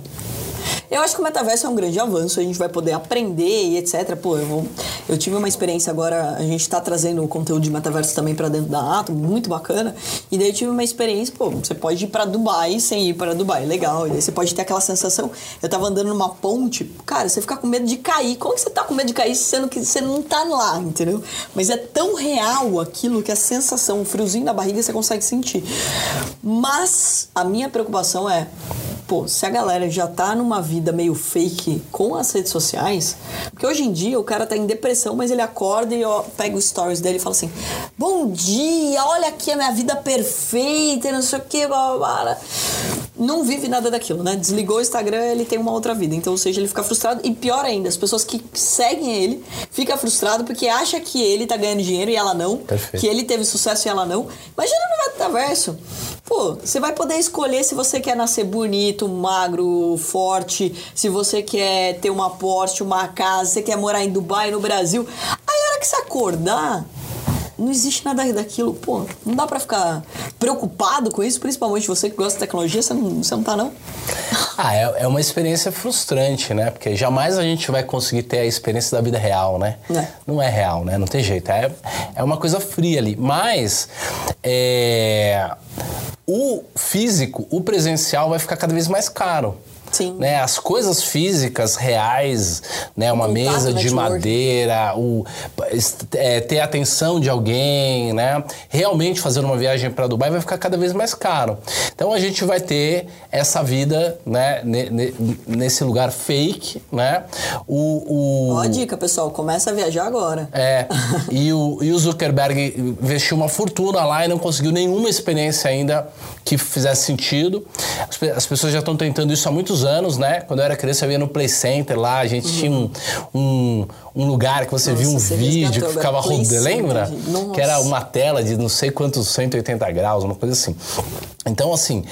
Eu acho que o metaverso é um grande avanço, a gente vai poder aprender e etc. Pô, eu, vou, eu tive uma experiência agora, a gente está trazendo o conteúdo de metaverso também para dentro da Atom, muito bacana. E daí eu tive uma experiência, pô, você pode ir para Dubai sem ir para Dubai, legal. E daí você pode ter aquela sensação, eu tava andando numa ponte, cara, você fica com medo de cair. Como que você tá com medo de cair sendo que você não tá lá, entendeu? Mas é tão real aquilo que a sensação, o friozinho na barriga você consegue sentir. Mas a minha preocupação é pô, se a galera já tá numa vida meio fake com as redes sociais, porque hoje em dia o cara tá em depressão, mas ele acorda e ó, pega os stories dele e fala assim: Bom dia, olha aqui a minha vida perfeita, não sei o que, blá, blá, blá. Não vive nada daquilo, né? Desligou o Instagram, ele tem uma outra vida. Então, ou seja, ele fica frustrado. E pior ainda, as pessoas que seguem ele ficam frustradas porque acha que ele tá ganhando dinheiro e ela não. Perfeito. Que ele teve sucesso e ela não. Imagina no metaverso. Pô, você vai poder escolher se você quer nascer bonito, magro, forte, se você quer ter uma Porsche, uma casa, se você quer morar em Dubai, no Brasil. Aí a hora que você acordar, não existe nada daquilo. Pô, não dá pra ficar preocupado com isso, principalmente você que gosta de tecnologia, você não, você não tá, não? Ah, é, é uma experiência frustrante, né? Porque jamais a gente vai conseguir ter a experiência da vida real, né? É. Não é real, né? Não tem jeito. É, é uma coisa fria ali. Mas, é o físico, o presencial vai ficar cada vez mais caro. Sim. Né, as coisas físicas reais, né, uma mesa de madeira, o, é, ter a atenção de alguém, né, realmente fazer uma viagem para Dubai vai ficar cada vez mais caro. Então a gente vai ter essa vida né, nesse lugar fake. Né, o, o... Boa dica, pessoal, começa a viajar agora. É, e o, e o Zuckerberg investiu uma fortuna lá e não conseguiu nenhuma experiência ainda que fizesse sentido. As, pessoas já estão tentando isso há muitos anos, né? Quando eu era criança, eu ia no Play Center lá, a gente uhum. tinha um, um, um, lugar que você Nossa, via um você vídeo que ficava rodando, lembra? Que era uma tela de não sei quantos 180 graus, uma coisa assim. Então, assim,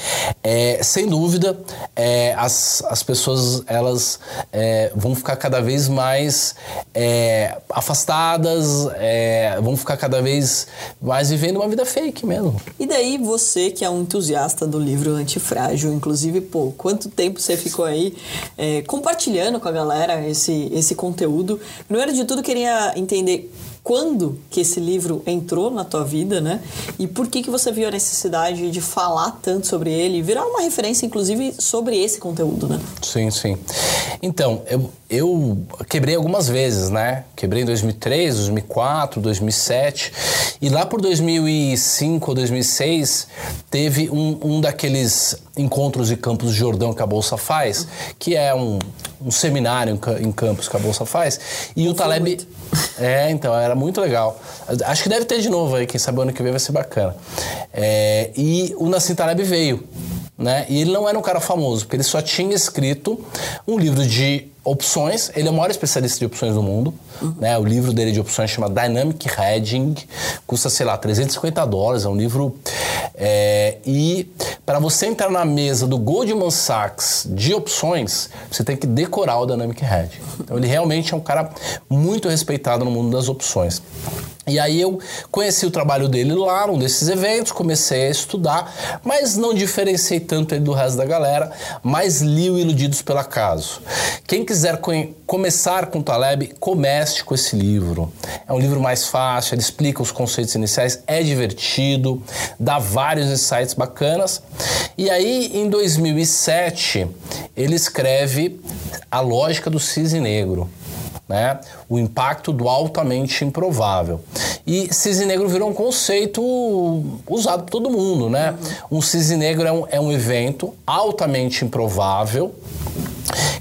é, sem dúvida, é, as, as pessoas elas é, vão ficar cada vez mais é, afastadas, é, vão ficar cada vez mais vivendo uma vida fake mesmo. E daí você que é um entusiasta do livro Antifrágil, inclusive, pô, quanto tempo você ficou aí é, compartilhando com a galera esse, esse conteúdo? Primeiro de tudo, queria entender quando que esse livro entrou na tua vida, né? E por que que você viu a necessidade de falar tanto sobre ele, virar uma referência, inclusive, sobre esse conteúdo, né? Sim, sim. Então, eu, eu quebrei algumas vezes, né? Quebrei em 2003, 2004, 2007 e lá por 2005 ou 2006 teve um, um daqueles encontros de Campos de Jordão que a Bolsa faz, que é um um seminário em, em campus que a Bolsa faz. E Não o Taleb. muito. É, então, era muito legal. Acho que deve ter de novo aí, quem sabe o ano que vem vai ser bacana. É, e o Nassim Taleb veio. Né? E ele não era um cara famoso, porque ele só tinha escrito um livro de opções. Ele é o maior especialista de opções do mundo. Uhum. Né? O livro dele de opções chama Dynamic Hedging, custa, sei lá, 350 dólares. É um livro. É, e para você entrar na mesa do Goldman Sachs de opções, você tem que decorar o Dynamic Hedging. Então ele realmente é um cara muito respeitado no mundo das opções. E aí eu conheci o trabalho dele lá num desses eventos, comecei a estudar, mas não diferenciei tanto ele do resto da galera, mas li o Iludidos pelo Acaso. Quem quiser começar com o Taleb, comece com esse livro. É um livro mais fácil, ele explica os conceitos iniciais, é divertido, dá vários insights bacanas. E aí, em 2007, ele escreve A Lógica do Cisne Negro né? O impacto do altamente improvável. E cisne negro virou um conceito usado por todo mundo, né? Uhum. Um cisne negro é um, é um evento altamente improvável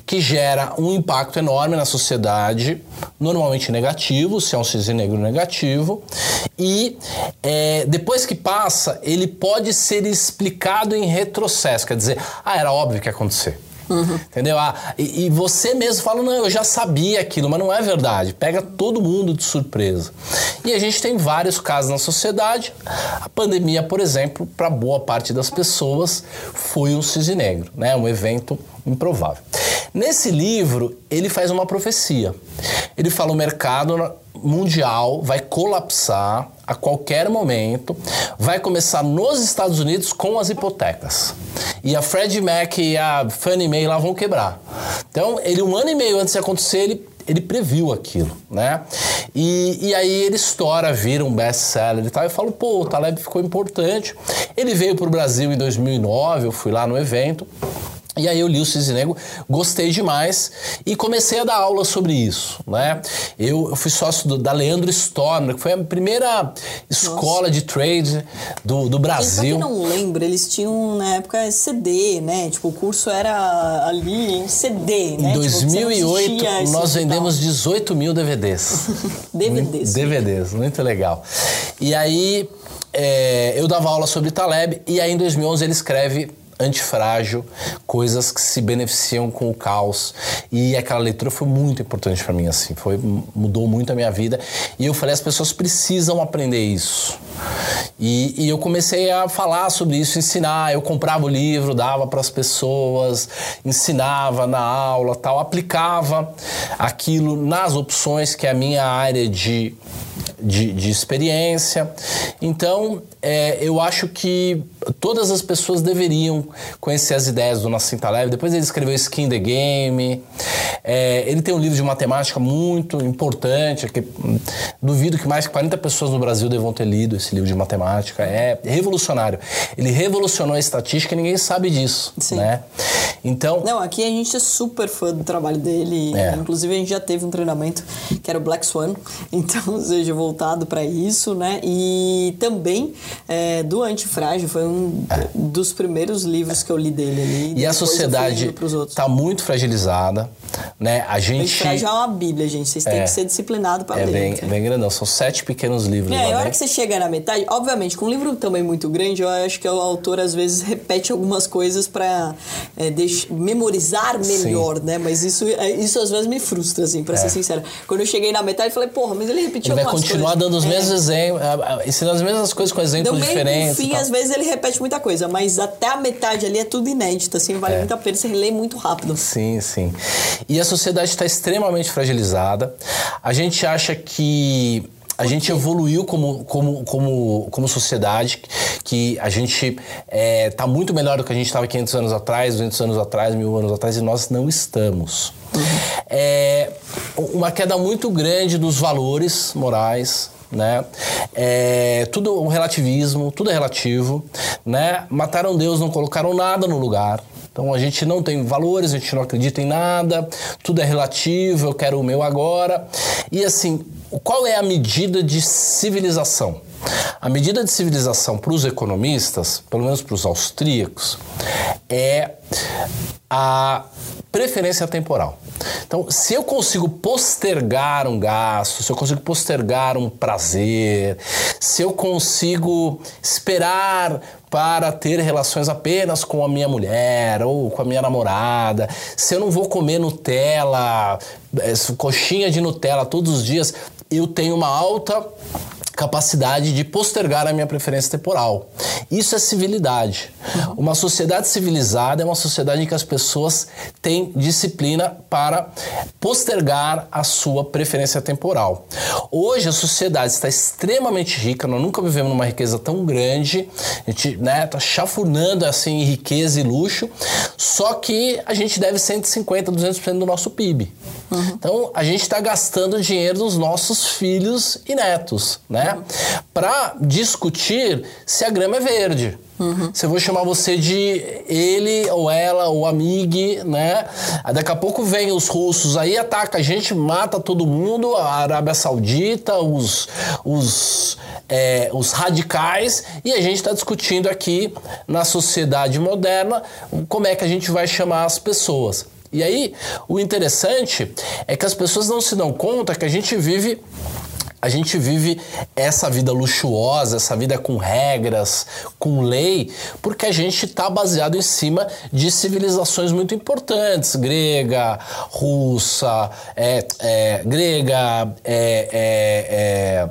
que gera um impacto enorme na sociedade, normalmente negativo, se é um cisne negro negativo, e é, depois que passa, ele pode ser explicado em retrocesso, quer dizer, ah, era óbvio que ia acontecer. Uhum. Entendeu? Ah, e, e, você mesmo fala, não, eu já sabia aquilo, mas não é verdade. Pega todo mundo de surpresa. E a gente tem vários casos na sociedade. A pandemia, por exemplo, para boa parte das pessoas, foi um cisne negro, né? um evento improvável. Nesse livro, ele faz uma profecia. Ele fala o mercado mundial vai colapsar a qualquer momento, vai começar nos Estados Unidos com as hipotecas. E a Freddie Mac e a Fannie Mae lá vão quebrar. Então, ele um ano e meio antes de acontecer, ele ele previu aquilo, né? E, e aí ele estoura, vira um best-seller e tal. Eu falo, pô, o Taleb ficou importante. Ele veio para o Brasil em 2009, eu fui lá no evento. E aí eu li o Cisne Negro, gostei demais e comecei a dar aula sobre isso, né? Eu, eu fui sócio do, da Leandro Stormer, que foi a primeira escola Nossa. de trade do, do Brasil. E pra quem não lembra, eles tinham na época CD, né? Tipo, o curso era ali em CD, né? Em 2008 tipo, nós vendemos 18 mil DVDs. DVDs. DVDs, muito legal. E aí é, eu dava aula sobre Taleb e aí em 2011 ele escreve antifrágil, coisas que se beneficiam com o caos. E aquela leitura foi muito importante para mim, assim, foi mudou muito a minha vida. E eu falei, as pessoas precisam aprender isso. E, e eu comecei a falar sobre isso, ensinar. Eu comprava o livro, dava para as pessoas, ensinava na aula, tal, aplicava aquilo nas opções que é a minha área de de, de experiência. Então, é, eu acho que todas as pessoas deveriam conhecer as ideias do Nassim Taleb. Depois ele escreveu Skin the Game. É, ele tem um livro de matemática muito importante. Que, duvido que mais de 40 pessoas no Brasil devam ter lido esse livro de matemática. É revolucionário. Ele revolucionou a estatística e ninguém sabe disso. Sim. Né? Então. Não, aqui a gente é super fã do trabalho dele. É. Inclusive, a gente já teve um treinamento que era o Black Swan. Então, seja, voltado para isso, né? E também é, do Antifrágil foi um é. dos primeiros livros que eu li dele ali. E a sociedade está muito fragilizada, né? A gente. Antifrágil é uma bíblia, gente. Vocês têm é. que ser disciplinados para é ler. Bem, é bem grandão. São sete pequenos livros. É, a hora que você chega na metade, obviamente, com um livro também muito grande, eu acho que o autor às vezes repete algumas coisas para é, memorizar melhor, Sim. né? Mas isso, é, isso às vezes me frustra, assim, para ser sincera. Quando eu cheguei na metade, eu falei, porra, mas ele repetiu ele vai continuar coisas. dando os mesmos exemplos, ensinando as mesmas coisas com exemplos Também, diferentes. Enfim, às vezes ele repete muita coisa, mas até a metade ali é tudo inédito, assim, vale é. muito a pena você relê muito rápido. Sim, sim. E a sociedade está extremamente fragilizada. A gente acha que a gente evoluiu como, como, como, como sociedade, que a gente está é, tá muito melhor do que a gente estava 500 anos atrás, 200 anos atrás, mil anos atrás, e nós não estamos. É, uma queda muito grande dos valores morais, né? É, tudo um relativismo, tudo é relativo, né? Mataram Deus, não colocaram nada no lugar. Então a gente não tem valores, a gente não acredita em nada, tudo é relativo, eu quero o meu agora. E assim, qual é a medida de civilização? A medida de civilização para os economistas, pelo menos para os austríacos, é a preferência temporal. Então, se eu consigo postergar um gasto, se eu consigo postergar um prazer, se eu consigo esperar para ter relações apenas com a minha mulher ou com a minha namorada, se eu não vou comer Nutella, eh, coxinha de Nutella todos os dias, eu tenho uma alta capacidade de postergar a minha preferência temporal. Isso é civilidade. Uma sociedade civilizada é uma sociedade em que as pessoas têm disciplina para postergar a sua preferência temporal. Hoje a sociedade está extremamente rica, nós nunca vivemos numa riqueza tão grande, a gente está né, tá chafurnando assim em riqueza e luxo, só que a gente deve 150, 200% do nosso PIB. Uhum. Então a gente está gastando dinheiro dos nossos filhos e netos, né? Uhum. Para discutir se a grama é verde. Uhum. Se eu vou chamar você de ele ou ela ou amigue, né? Daqui a pouco vem os russos aí, ataca a gente, mata todo mundo, a Arábia Saudita, os, os, é, os radicais, e a gente está discutindo aqui na sociedade moderna como é que a gente vai chamar as pessoas. E aí, o interessante é que as pessoas não se dão conta que a gente vive a gente vive essa vida luxuosa, essa vida com regras, com lei, porque a gente está baseado em cima de civilizações muito importantes, grega, russa, é, é, grega, é, é,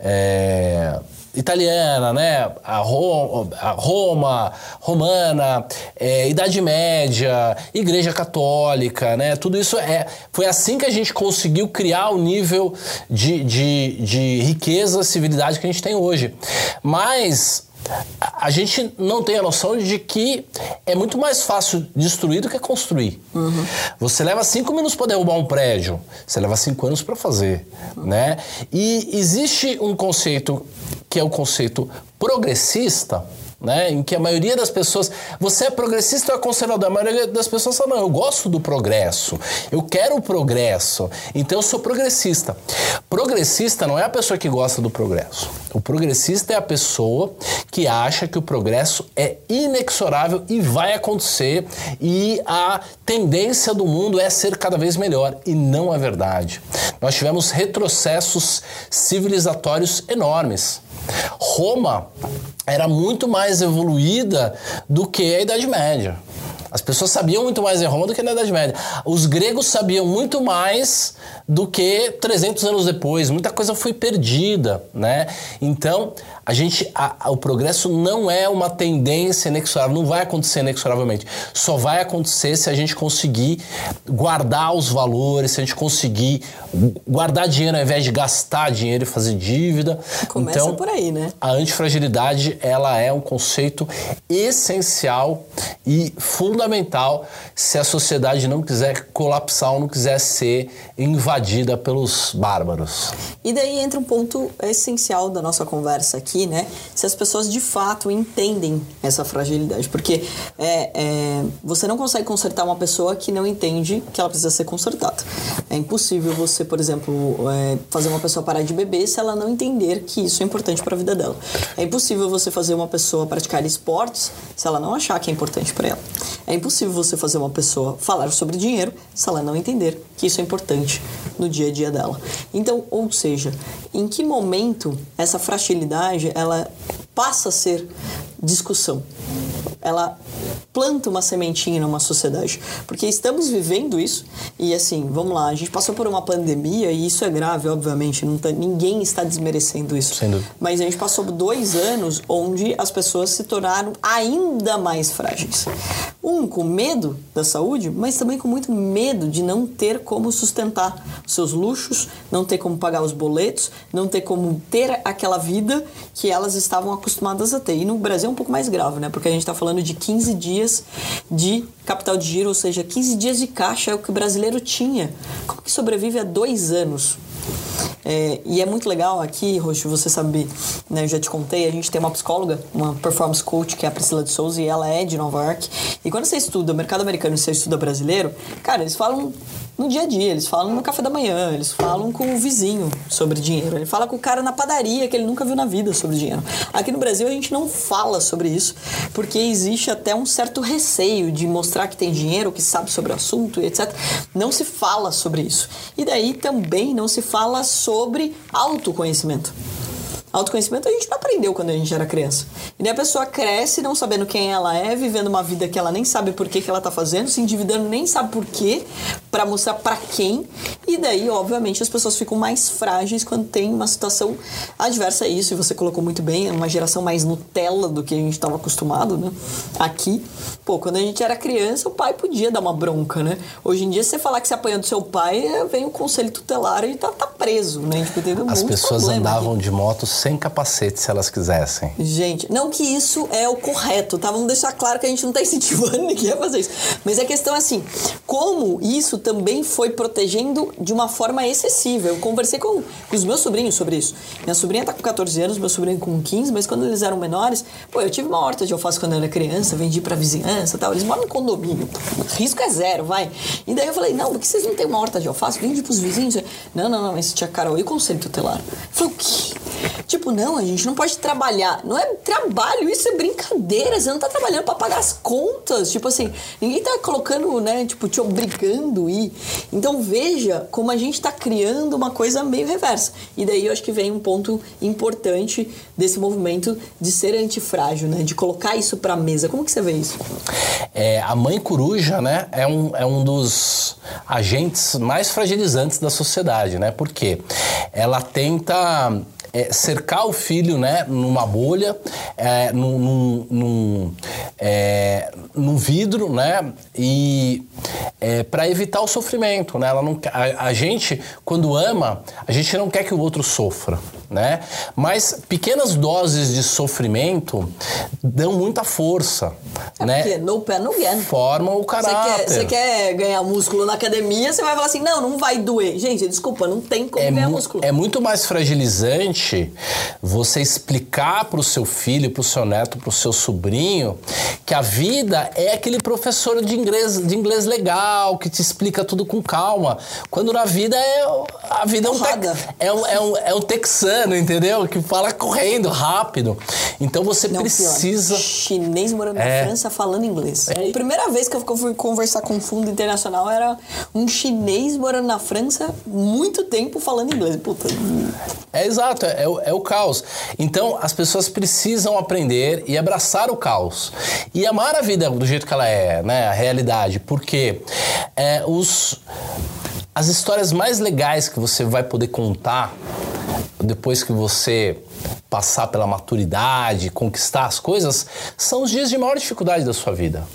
é, é italiana, né? A, Roma, a Roma romana, é, Idade Média, Igreja Católica, né? Tudo isso é. Foi assim que a gente conseguiu criar o nível de, de, de riqueza, civilidade que a gente tem hoje. Mas a gente não tem a noção de que é muito mais fácil destruir do que construir. Uhum. Você leva cinco minutos para derrubar um prédio, você leva cinco anos para fazer, uhum. né? E existe um conceito que é o conceito progressista, né, em que a maioria das pessoas. Você é progressista ou é conservador? A maioria das pessoas fala: não, eu gosto do progresso, eu quero o progresso, então eu sou progressista. Progressista não é a pessoa que gosta do progresso. O progressista é a pessoa que acha que o progresso é inexorável e vai acontecer e a tendência do mundo é ser cada vez melhor. E não é verdade. Nós tivemos retrocessos civilizatórios enormes. Roma era muito mais evoluída do que a Idade Média. As pessoas sabiam muito mais em Roma do que na Idade Média. Os gregos sabiam muito mais do que 300 anos depois. Muita coisa foi perdida, né? Então, a gente, a, a, o progresso não é uma tendência inexorável, não vai acontecer inexoravelmente. Só vai acontecer se a gente conseguir guardar os valores, se a gente conseguir guardar dinheiro ao invés de gastar dinheiro e fazer dívida. Começa então, por aí, né? A antifragilidade, ela é um conceito essencial e fundamental se a sociedade não quiser colapsar ou não quiser ser invadida pelos bárbaros. E daí entra um ponto essencial da nossa conversa aqui aqui, né? Se as pessoas de fato entendem essa fragilidade. Porque é, é, você não consegue consertar uma pessoa que não entende que ela precisa ser consertada. É impossível você, por exemplo, é, fazer uma pessoa parar de beber se ela não entender que isso é importante para a vida dela. É impossível você fazer uma pessoa praticar esportes se ela não achar que é importante para ela. É impossível você fazer uma pessoa falar sobre dinheiro se ela não entender que isso é importante no dia a dia dela. Então, ou seja, em que momento essa fragilidade ela passa a ser discussão? Ela planta uma sementinha numa sociedade. Porque estamos vivendo isso e assim, vamos lá, a gente passou por uma pandemia e isso é grave, obviamente, tá, ninguém está desmerecendo isso. Sem dúvida. Mas a gente passou dois anos onde as pessoas se tornaram ainda mais frágeis. Um, com medo da saúde, mas também com muito medo de não ter como sustentar seus luxos, não ter como pagar os boletos, não ter como ter aquela vida que elas estavam acostumadas a ter. E no Brasil é um pouco mais grave, né? Porque a gente está falando de 15 dias de capital de giro, ou seja, 15 dias de caixa é o que o brasileiro tinha. Como que sobrevive a dois anos? É, e é muito legal aqui, Roxo, você sabe, né, eu já te contei, a gente tem uma psicóloga, uma performance coach, que é a Priscila de Souza, e ela é de Nova York. E quando você estuda o mercado americano e você estuda brasileiro, cara, eles falam no dia a dia, eles falam no café da manhã, eles falam com o vizinho sobre dinheiro, ele fala com o cara na padaria que ele nunca viu na vida sobre dinheiro. Aqui no Brasil a gente não fala sobre isso, porque existe até um certo receio de mostrar que tem dinheiro, que sabe sobre o assunto e etc. Não se fala sobre isso. E daí também não se fala sobre autoconhecimento. Autoconhecimento a gente não aprendeu quando a gente era criança. E daí a pessoa cresce não sabendo quem ela é, vivendo uma vida que ela nem sabe por que, que ela tá fazendo, se endividando nem sabe por quê, para mostrar para quem. E daí, obviamente, as pessoas ficam mais frágeis quando tem uma situação adversa a isso. E você colocou muito bem, é uma geração mais Nutella do que a gente estava acostumado, né? Aqui, pô, quando a gente era criança, o pai podia dar uma bronca, né? Hoje em dia, se você falar que você apanhou do seu pai, vem o conselho tutelar e tá, tá preso, né? Tipo, As pessoas andavam aqui. de moto sem capacete se elas quisessem. Gente, não que isso é o correto, tá? Vamos deixar claro que a gente não tá incentivando ninguém a fazer isso. Mas a questão é assim, como isso também foi protegendo de uma forma excessiva. Eu conversei com, os meus sobrinhos sobre isso. Minha sobrinha tá com 14 anos, meu sobrinho com 15, mas quando eles eram menores, pô, eu tive uma horta de alface quando eu era criança, vendi pra vizinhança e tal. Eles moram no condomínio. Risco é zero, vai. E daí eu falei, não, por que vocês não têm uma horta de alface? Vende pros vizinhos. Não, não, não, esse tia Carol, e conselho tutelar? Falei, o quê? Tipo, não, a gente não pode trabalhar. Não é trabalho, isso é brincadeira. Você não tá trabalhando para pagar as contas. Tipo assim, ninguém tá colocando, né, tipo, te obrigando a ir. Então veja como a gente tá criando uma coisa meio reversa. E daí eu acho que vem um ponto importante desse movimento de ser antifrágil, né? De colocar isso pra mesa. Como que você vê isso? É, a mãe coruja, né, é um, é um dos agentes mais fragilizantes da sociedade, né? Porque ela tenta é, cercar o filho né, numa bolha, é, num, num, num, é, num vidro, né? E é, para evitar o sofrimento, né? Ela não, a, a gente, quando ama, a gente não quer que o outro sofra né? Mas pequenas doses de sofrimento dão muita força, é né? Porque no pé no get. Formam o caráter. Você quer, quer, ganhar músculo na academia, você vai falar assim, não, não vai doer. Gente, desculpa, não tem como é ganhar músculo. É muito mais fragilizante você explicar para o seu filho, para o seu neto, para o seu sobrinho que a vida é aquele professor de inglês, de inglês legal, que te explica tudo com calma. Quando na vida é a vida é um, te, é um, é um, é um texano entendeu? Que fala correndo, rápido. Então você Não, precisa. Pior. Chinês morando é. na França falando inglês. É. A primeira vez que eu fui conversar com um fundo internacional era um chinês morando na França, muito tempo falando inglês. Puta. É exato, é, é, é o caos. Então as pessoas precisam aprender e abraçar o caos. E amar a vida do jeito que ela é, né? A realidade. Porque é, os as histórias mais legais que você vai poder contar depois que você passar pela maturidade, conquistar as coisas, são os dias de maior dificuldade da sua vida.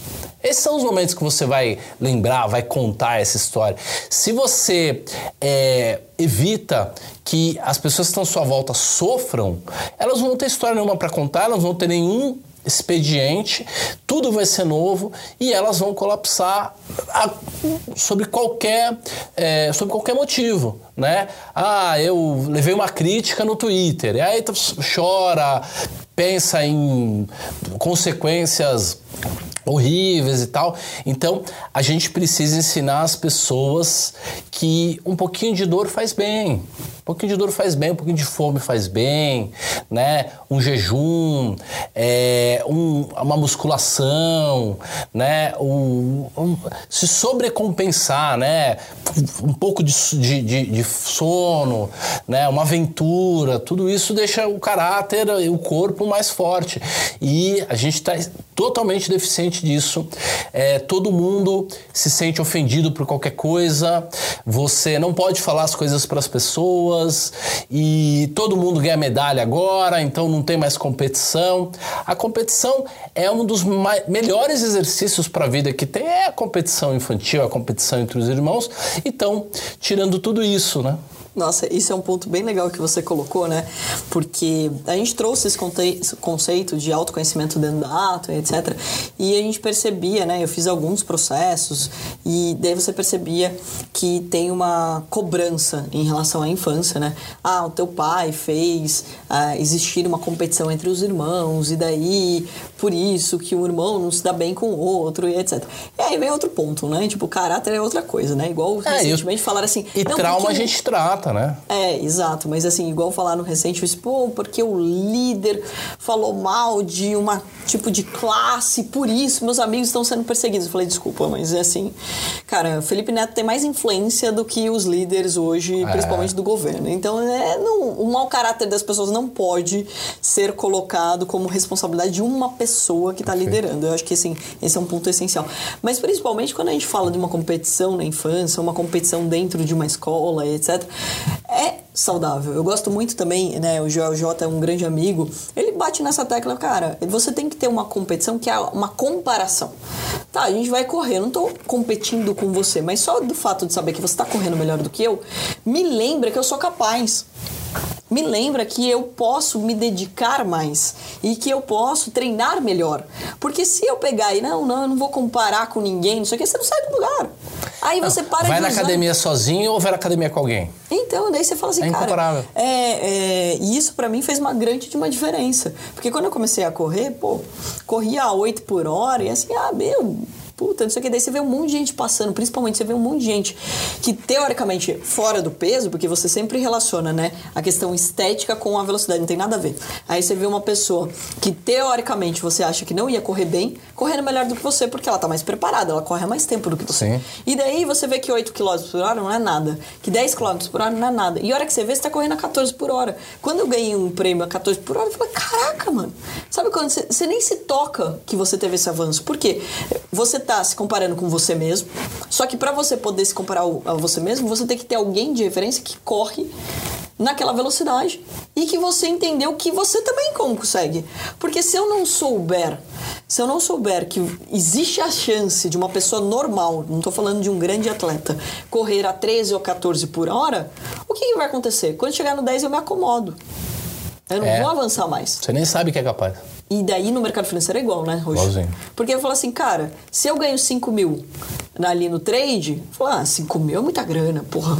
Esses são os momentos que você vai lembrar, vai contar essa história. Se você é, evita que as pessoas que estão à sua volta sofram, elas não vão ter história nenhuma para contar, elas não vão ter nenhum expediente, tudo vai ser novo e elas vão colapsar a, sobre qualquer é, sobre qualquer motivo, né? Ah, eu levei uma crítica no Twitter, e aí chora, pensa em consequências horríveis e tal. Então, a gente precisa ensinar as pessoas que um pouquinho de dor faz bem. Um pouquinho de dor faz bem, um pouquinho de fome faz bem, né? Um jejum, é, um, uma musculação, né? Um, um, se sobrecompensar, né? Um pouco de, de, de, sono, né? Uma aventura, tudo isso deixa o caráter e o corpo mais forte. E a gente está totalmente deficiente disso. É, todo mundo se sente ofendido por qualquer coisa. Você não pode falar as coisas para as pessoas e todo mundo ganha medalha agora, então não tem mais competição. A competição é um dos melhores exercícios para a vida que tem é a competição infantil, a competição entre os irmãos. Então, tirando tudo isso, né? Nossa, isso é um ponto bem legal que você colocou, né? Porque a gente trouxe esse conceito de autoconhecimento dentro da ato, etc. E a gente percebia, né? Eu fiz alguns processos e daí você percebia que tem uma cobrança em relação à infância, né? Ah, o teu pai fez ah, existir uma competição entre os irmãos e daí por isso que o irmão não se dá bem com o outro e etc. E aí vem outro ponto, né? Tipo, caráter é outra coisa, né? Igual É, recentemente falaram assim. E trauma porque a gente trata, né? é, exato, mas assim, igual falaram recente, assim, pô, porque o líder falou mal de uma tipo de classe, por isso meus amigos estão sendo perseguidos. Eu falei, desculpa, mas é assim, cara, Felipe Neto tem mais influência do que os líderes hoje, É. principalmente do governo. Então, é, não, o mau caráter das pessoas não pode ser colocado como responsabilidade de uma pessoa que está liderando. Eu acho que assim, esse é um ponto essencial. Mas principalmente quando a gente fala de uma competição na infância, uma competição dentro de uma escola, etc. É saudável. Eu gosto muito também, né? O Joel J é um grande amigo. Ele bate nessa tecla, cara. Você tem que ter uma competição que é uma comparação. Tá, a gente vai correr. Eu não tô competindo com você, mas só do fato de saber que você tá correndo melhor do que eu, me lembra que eu sou capaz me lembra que eu posso me dedicar mais e que eu posso treinar melhor. Porque se eu pegar e não, não, eu não vou comparar com ninguém, não sei o que, você não sai do lugar. Aí você para Vai de na usar- academia sozinho ou vai na academia com alguém? então, daí você fala assim, É cara. É, é, e isso pra mim fez uma grande de uma diferença. Porque quando eu comecei a correr, pô, corria a 8 por hora e assim, ah, meu. Puta, não sei o que. Daí você vê um monte de gente passando, principalmente você vê um monte de gente que, teoricamente, fora do peso, porque você sempre relaciona, né, a questão estética com a velocidade, não tem nada a ver. Aí você vê uma pessoa que, teoricamente, você acha que não ia correr bem, correndo melhor do que você, porque ela tá mais preparada, ela corre há mais tempo do que você. Sim. E daí você vê que 8 km por hora não é nada, que 10 km por hora não é nada. E a hora que você vê, você tá correndo a 14 por hora. Quando eu ganhei um prêmio a 14 por hora, eu falei, caraca, mano. Sabe quando você, você nem se toca que você teve esse avanço? Por quê? Você tá se comparando com você mesmo, só que pra você poder se comparar a você mesmo, você tem que ter alguém de referência que corre naquela velocidade e que você entendeu que você também consegue. Porque se eu não souber, se eu não souber que existe a chance de uma pessoa normal, não tô falando de um grande atleta, correr a 13 ou 14 por hora, o que, que vai acontecer? Quando chegar no 10 eu me acomodo. Eu não É. vou avançar mais. Você nem sabe que é capaz. E daí no mercado financeiro é igual, né, Roxo? Igualzinho. Porque eu falo assim, cara, se eu ganho 5 mil ali no trade, eu falo, ah, 5 mil é muita grana, porra.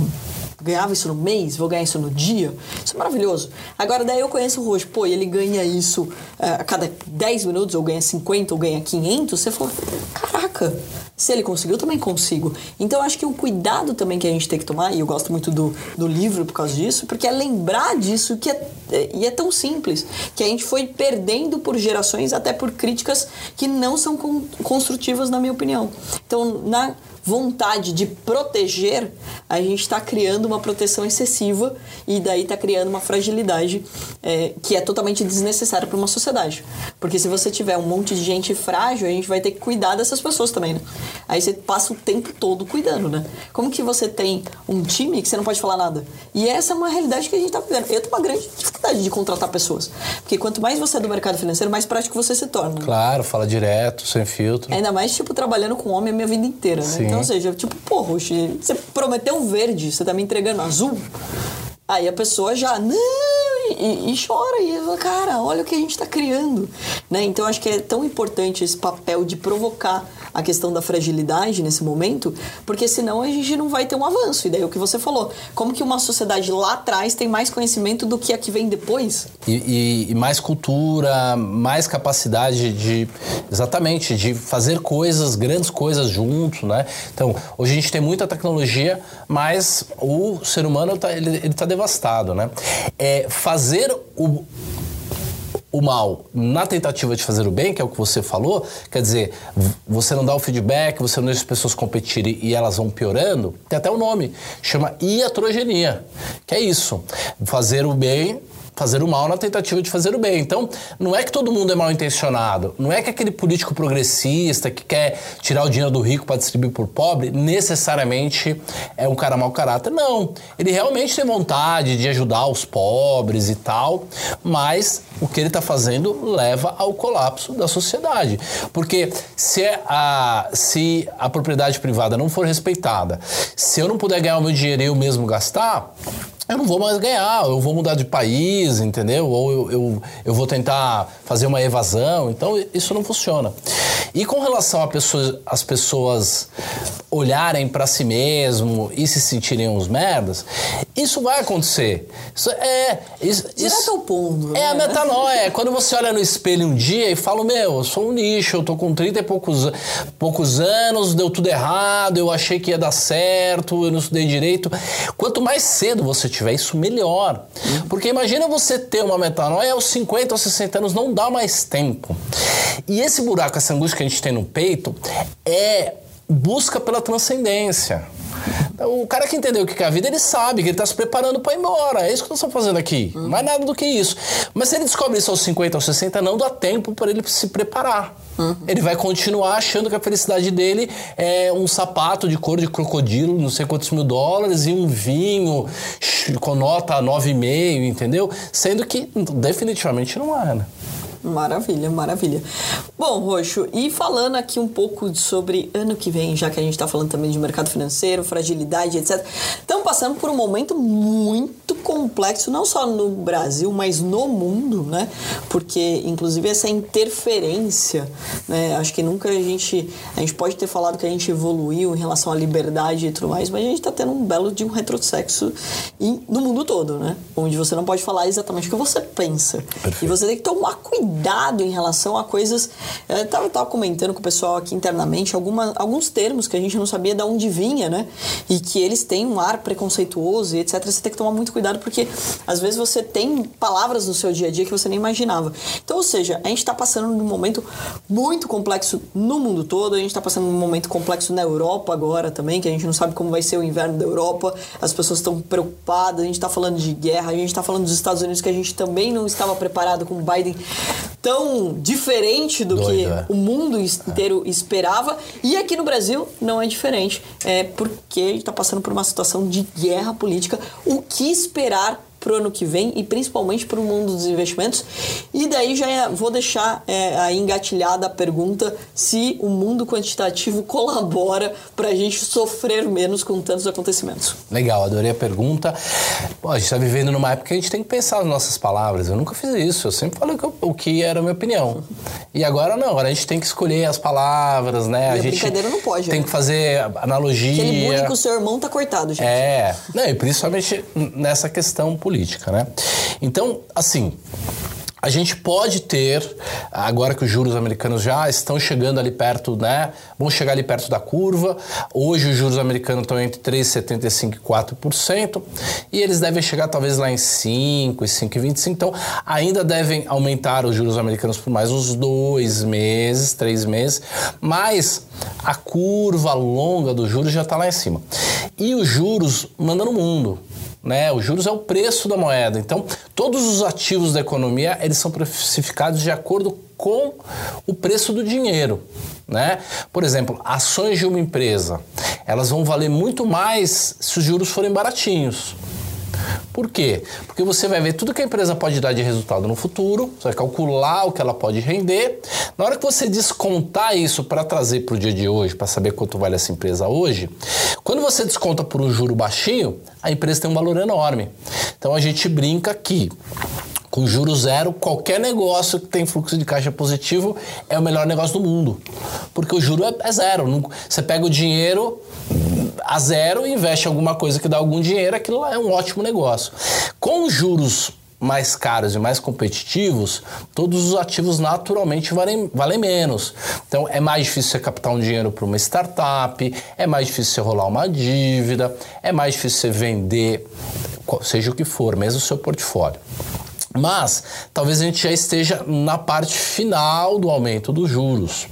Ganhava isso no mês, vou ganhar isso no dia. Isso é maravilhoso. Agora, daí eu conheço o Roxo, pô, e ele ganha isso eh, a cada 10 minutos, ou ganha 50, ou ganha 500. Você fala, caraca, se ele conseguiu, eu também consigo. Então, eu acho que um cuidado também que a gente tem que tomar, e eu gosto muito do, do livro por causa disso, porque é lembrar disso que é, é- e é tão simples, que a gente foi perdendo por gerações, até por críticas que não são con- construtivas, na minha opinião. Então, na vontade de proteger, a gente está criando uma proteção excessiva e daí está criando uma fragilidade é, que é totalmente desnecessária para uma sociedade. Porque se você tiver um monte de gente frágil, a gente vai ter que cuidar dessas pessoas também, né? Aí você passa o tempo todo cuidando, né? Como que você tem um time que você não pode falar nada? E essa é uma realidade que a gente está vivendo. Eu tenho uma grande dificuldade de contratar pessoas. Porque quanto mais você é do mercado financeiro, mais prático você se torna. né? Claro, fala direto, sem filtro. Ainda mais, tipo, trabalhando com homem a minha vida inteira, né? Sim. Então, ou seja, tipo, pô, Roxi, você prometeu verde, você tá me entregando azul? Aí a pessoa já, não, e, e chora, e fala, cara, olha o que a gente tá criando, né? Então, acho que é tão importante esse papel de provocar a questão da fragilidade nesse momento, porque senão a gente não vai ter um avanço. E daí o que você falou, como que uma sociedade lá atrás tem mais conhecimento do que a que vem depois? E, e- e mais cultura, mais capacidade de, exatamente, de fazer coisas, grandes coisas juntos, né? Então, hoje a gente tem muita tecnologia, mas o ser humano tá, ele, ele tá devastado, né? É, fazer o, o mal na tentativa de fazer o bem, que é o que você falou, quer dizer, você não dá o feedback, você não deixa as pessoas competirem e elas vão piorando, tem até o nome, chama iatrogenia, que é isso, fazer o bem fazer o mal na tentativa de fazer o bem. Então, não é que todo mundo é mal intencionado, não é que aquele político progressista que quer tirar o dinheiro do rico para distribuir por pobre necessariamente é um cara mau caráter. Não, ele realmente tem vontade de ajudar os pobres e tal, mas o que ele está fazendo leva ao colapso da sociedade. Porque se a, se a propriedade privada não for respeitada, se eu não puder ganhar o meu dinheiro e eu mesmo gastar, eu não vou mais ganhar, eu vou mudar de país, entendeu? Ou eu, eu, eu vou tentar fazer uma evasão. Então, isso não funciona. E com relação a pessoas, as pessoas olharem para si mesmo e se sentirem uns merdas, isso vai acontecer. Isso é. Isso, isso ao ponto. É a né? metanoia. É quando você olha no espelho um dia e fala: Meu, eu sou um lixo, eu tô com 30 e poucos, poucos anos, deu tudo errado, eu achei que ia dar certo, eu não estudei direito. Quanto mais cedo você tiver isso, melhor. Porque imagina você ter uma metanoia aos 50 ou 60 anos, não dá mais tempo. E esse buraco, essa angústia que a gente tem no peito, é busca pela transcendência. O cara que entendeu o que é a vida, ele sabe que ele está se preparando para ir embora. É isso que nós estamos fazendo aqui. Uhum. Mais nada do que isso. Mas se ele descobre isso aos 50 ou 60, não dá tempo para ele se preparar. Uhum. Ele vai continuar achando que a felicidade dele é um sapato de cor de crocodilo, não sei quantos mil dólares, e um vinho com nota 9,5, entendeu? Sendo que definitivamente não é, né? Maravilha, maravilha. Bom, Roxo, e falando aqui um pouco sobre ano que vem, já que a gente está falando também de mercado financeiro, fragilidade, etc. Estamos passando por um momento muito complexo, não só no Brasil, mas no mundo, né? Porque, inclusive, essa interferência, né? Acho que nunca a gente. A gente pode ter falado que a gente evoluiu em relação à liberdade e tudo mais, mas a gente está tendo um belo de um retrocesso no mundo todo, né? Onde você não pode falar exatamente o que você pensa. Perfeito. E você tem que tomar cuidado em relação a coisas. Eu tava, tava comentando com o pessoal aqui internamente alguma, alguns termos que a gente não sabia de onde vinha, né? E que eles têm um ar preconceituoso e etc. Você tem que tomar muito cuidado porque às vezes você tem palavras no seu dia a dia que você nem imaginava. Então, ou seja, a gente está passando num momento muito complexo no mundo todo, a gente está passando num momento complexo na Europa agora também, que a gente não sabe como vai ser o inverno da Europa, as pessoas estão preocupadas, a gente está falando de guerra, a gente está falando dos Estados Unidos que a gente também não estava preparado com o Biden tão diferente do Doido, que é. o mundo inteiro esperava. E aqui no Brasil não é diferente. É porque a gente está passando por uma situação de guerra política. O que esperar para o ano que vem e principalmente para o mundo dos investimentos. E daí já é- vou deixar é, aí engatilhada a pergunta se o mundo quantitativo colabora para a gente sofrer menos com tantos acontecimentos. Legal, adorei a pergunta. A gente está vivendo numa época que a gente tem que pensar nas nossas palavras. Eu nunca fiz isso, eu sempre falei o que, eu- o que era a minha opinião. E agora não, agora a gente tem que escolher as palavras, né? A a gente brincadeira não pode, Tem né? que fazer analogia. Aquele bullying com o seu irmão tá cortado, gente. É, não, e principalmente nessa questão política, né? Então, assim, a gente pode ter, agora que os juros americanos já estão chegando ali perto, né? Vão chegar ali perto da curva. Hoje os juros americanos estão entre 3,75% e 4%, e eles devem chegar talvez lá em 5 e 5,25%. Então, ainda devem aumentar os juros americanos por mais uns dois meses, três meses, mas a curva longa dos juros já está lá em cima. E os juros mandam no mundo né? Os juros é o preço da moeda. Então, todos os ativos da economia, eles são precificados de acordo com o preço do dinheiro, né? Por exemplo, ações de uma empresa, elas vão valer muito mais se os juros forem baratinhos. Por quê? Porque você vai ver tudo que a empresa pode dar de resultado no futuro, você vai calcular o que ela pode render. Na hora que você descontar isso para trazer para o dia de hoje, para saber quanto vale essa empresa hoje, quando você desconta por um juro baixinho, a empresa tem um valor enorme. Então a gente brinca que com juro zero, qualquer negócio que tem fluxo de caixa positivo é o melhor negócio do mundo. Porque o juro é, é zero. Você pega o dinheiro a zero e investe em alguma coisa que dá algum dinheiro, aquilo lá é um ótimo negócio. Com juros mais caros e mais competitivos, todos os ativos naturalmente valem, valem menos. Então é mais difícil você captar um dinheiro para uma startup, é mais difícil você rolar uma dívida, é mais difícil você vender, seja o que for, mesmo o seu portfólio. Mas talvez a gente já esteja na parte final do aumento dos juros.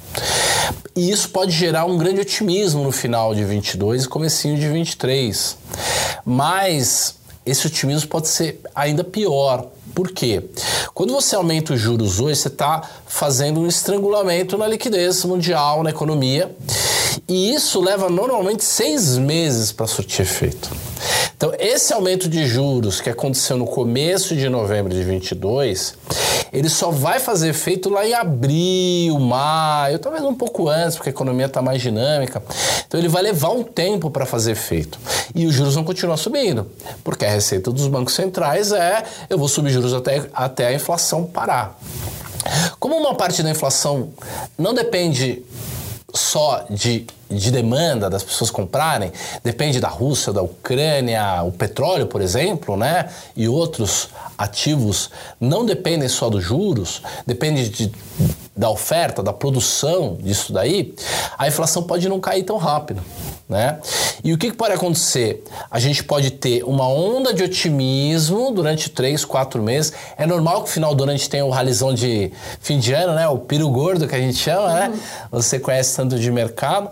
E isso pode gerar um grande otimismo no final de 22 e comecinho de 23. Mas esse otimismo pode ser ainda pior. Por quê? Quando você aumenta os juros hoje, você está fazendo um estrangulamento na liquidez mundial, na economia. E isso leva normalmente seis meses para surtir efeito. Então, esse aumento de juros que aconteceu no começo de novembro de 22, ele só vai fazer efeito lá em abril, maio, talvez um pouco antes, porque a economia está mais dinâmica. Então, ele vai levar um tempo para fazer efeito. E os juros vão continuar subindo, porque a receita dos bancos centrais é eu vou subir juros até, até a inflação parar. Como uma parte da inflação não depende só de, de demanda das pessoas comprarem, depende da Rússia, da Ucrânia, o petróleo, por exemplo, né? E outros ativos não dependem só dos juros, depende de, da oferta, da produção disso daí, a inflação pode não cair tão rápido. Né? E o que, que, pode acontecer? A gente pode ter uma onda de otimismo durante três, quatro meses. É normal que no final do ano a gente tenha o ralizão de fim de ano, né? O piro gordo que a gente chama, né? Você conhece tanto de mercado.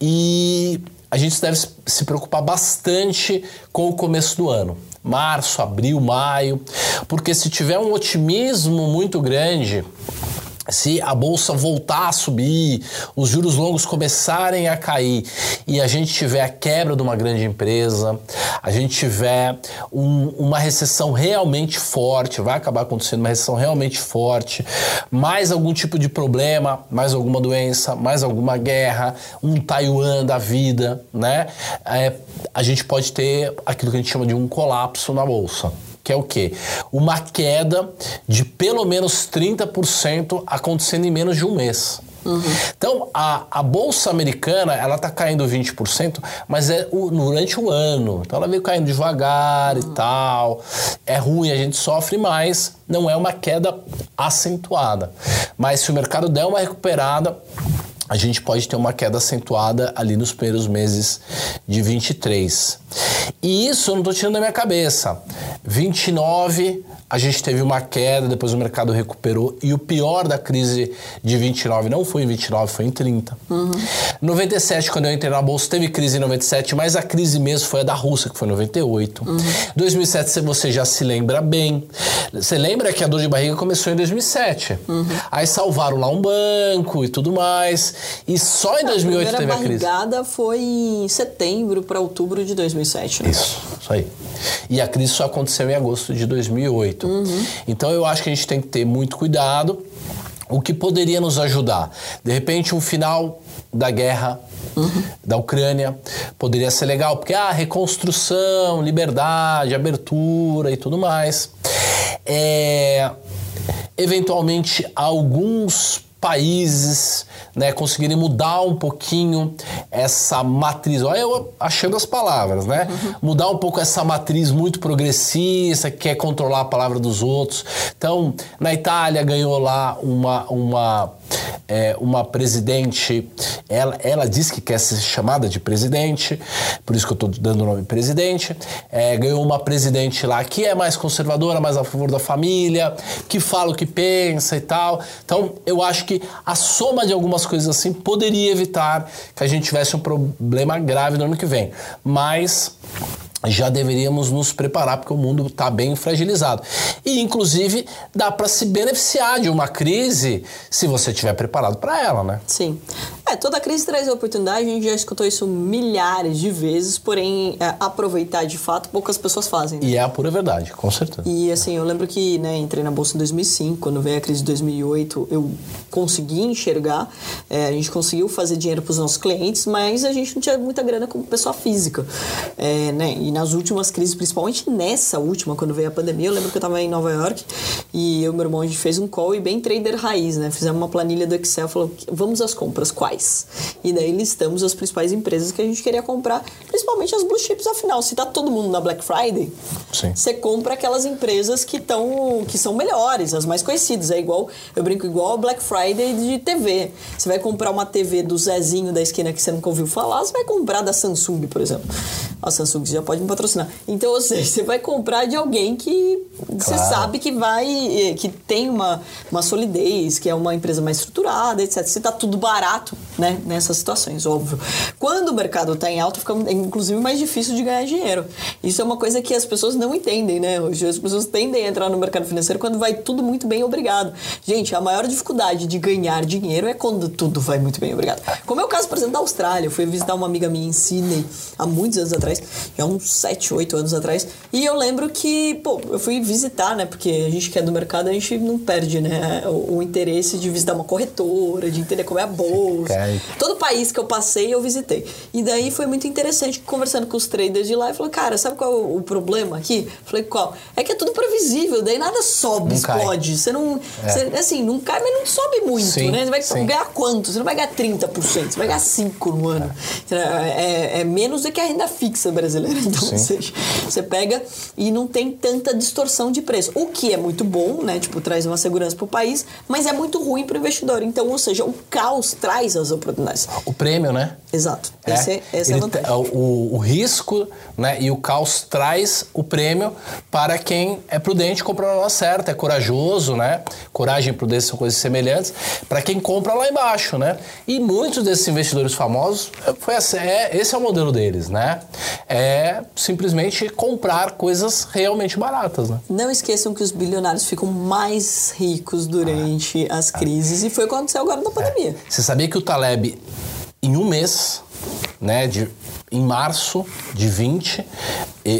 E a gente deve se preocupar bastante com o começo do ano. Março, abril, maio. Porque se tiver um otimismo muito grande se a bolsa voltar a subir, os juros longos começarem a cair e a gente tiver a quebra de uma grande empresa, a gente tiver um, uma recessão realmente forte, vai acabar acontecendo uma recessão realmente forte, mais algum tipo de problema, mais alguma doença, mais alguma guerra, um Taiwan da vida, né? É, a gente pode ter aquilo que a gente chama de um colapso na bolsa que é o quê? Uma queda de pelo menos 30% acontecendo em menos de um mês. Uhum. Então, a, a Bolsa Americana, ela está caindo 20%, mas é o, durante o ano. Então, ela veio caindo devagar uhum. e tal. É ruim, a gente sofre mais. Não é uma queda acentuada. Mas se o mercado der uma recuperada, a gente pode ter uma queda acentuada ali nos primeiros meses de 23. E isso eu não estou tirando da minha cabeça. 29 a gente teve uma queda, depois o mercado recuperou e o pior da crise de 29 não foi em 29, foi em 30. Uhum. 97, quando eu entrei na bolsa, teve crise em 97, mas a crise mesmo foi a da Rússia, que foi em 98. Uhum. 2007 você já se lembra bem. Você lembra que a dor de barriga começou em 2007. Uhum. Aí salvaram lá um banco e tudo mais. E só em 2008 teve a crise. A barrigada foi em setembro para outubro de 2007. Né? Isso, isso aí. E a crise só aconteceu em agosto de 2008. Uhum. Então eu acho que a gente tem que ter muito cuidado. O que poderia nos ajudar? De repente, um final da guerra uhum. da Ucrânia poderia ser legal, porque a ah, reconstrução, liberdade, abertura e tudo mais. É, eventualmente, alguns países né, conseguirem mudar um pouquinho essa matriz. Olha, eu achando as palavras, né? Uhum. Mudar um pouco essa matriz muito progressista, que quer controlar a palavra dos outros. Então, na Itália ganhou lá uma, uma é, uma presidente, ela, ela diz que quer ser chamada de presidente, por isso que eu estou dando o nome presidente, é, ganhou uma presidente lá que é mais conservadora, mais a favor da família, que fala o que pensa e tal. Então, eu acho que a soma de algumas coisas assim poderia evitar que a gente tivesse um problema grave no ano que vem. Mas já deveríamos nos preparar porque o mundo está bem fragilizado. E, inclusive, dá para se beneficiar de uma crise se você estiver preparado para ela, né? Sim. É, toda crise traz oportunidade, a gente já escutou isso milhares de vezes, porém, é, aproveitar de fato poucas pessoas fazem. Né? E é a pura verdade, com certeza. E assim, eu lembro que né, entrei na Bolsa em 2005, quando veio a crise de 2008, eu consegui enxergar, é, a gente conseguiu fazer dinheiro para os nossos clientes, mas a gente não tinha muita grana como pessoa física. É, né? E nas últimas crises, principalmente nessa última, quando veio a pandemia, eu lembro que eu estava em Nova York e eu e meu irmão, a gente fez um call e bem trader raiz, né? Fizemos uma planilha do Excel, falou, vamos às compras, quais? E daí listamos as principais empresas que a gente queria comprar, principalmente as blue chips, afinal, se tá todo mundo na Black Friday, Sim. você compra aquelas empresas que estão que são melhores, as mais conhecidas. É igual, eu brinco igual a Black Friday de TV. Você vai comprar uma TV do Zezinho da esquina que você nunca ouviu falar, você vai comprar da Samsung, por exemplo. A Samsung já pode me patrocinar. Então, ou seja, você vai comprar de alguém que claro. você sabe que vai, que tem uma, uma solidez, que é uma empresa mais estruturada, etc. Se tá tudo barato, né, nessas situações, óbvio. Quando o mercado está em alta, fica inclusive mais difícil de ganhar dinheiro. Isso é uma coisa que as pessoas não entendem, né? Hoje as pessoas tendem a entrar no mercado financeiro quando vai tudo muito bem, obrigado. Gente, a maior dificuldade de ganhar dinheiro é quando tudo vai muito bem, obrigado. Como é o caso, por exemplo, da Austrália. Eu fui visitar uma amiga minha em Sydney há muitos anos atrás, já uns 7, 8 anos atrás, e eu lembro que, pô, eu fui visitar, né? Porque a gente que é do mercado, a gente não perde, né? O, o interesse de visitar uma corretora, de entender como é a bolsa. Todo país que eu passei, eu visitei. E daí foi muito interessante conversando com os traders de lá e falou, cara, sabe qual é o problema aqui? Falei, qual? É que é tudo previsível, daí nada sobe, não explode. Cai. Você não. É. Você, assim, não cai, mas não sobe muito, sim, né? Você vai sim. ganhar quanto? Você não vai ganhar 30%, você vai ganhar 5% no ano. É, é, é menos do que a renda fixa brasileira. Então, sim. seja, você pega e não tem tanta distorção de preço. O que é muito bom, né? Tipo, traz uma segurança para o país, mas é muito ruim para o investidor. Então, ou seja, o caos traz as oportunidades. O prêmio, né? Exato. É. Esse, é, esse é o, o, o, risco né, e o caos traz o prêmio para quem é prudente comprar na hora certa, é corajoso, né? Coragem e prudência são coisas semelhantes. Para quem compra lá embaixo, né? E muitos desses investidores famosos, foi assim, é, esse é o modelo deles, né? É simplesmente comprar coisas realmente baratas, né? Não esqueçam que os bilionários ficam mais ricos durante ah. as crises e foi o que aconteceu agora na pandemia. É. Você sabia que o Taleb em um mês, né, de, em março de 20,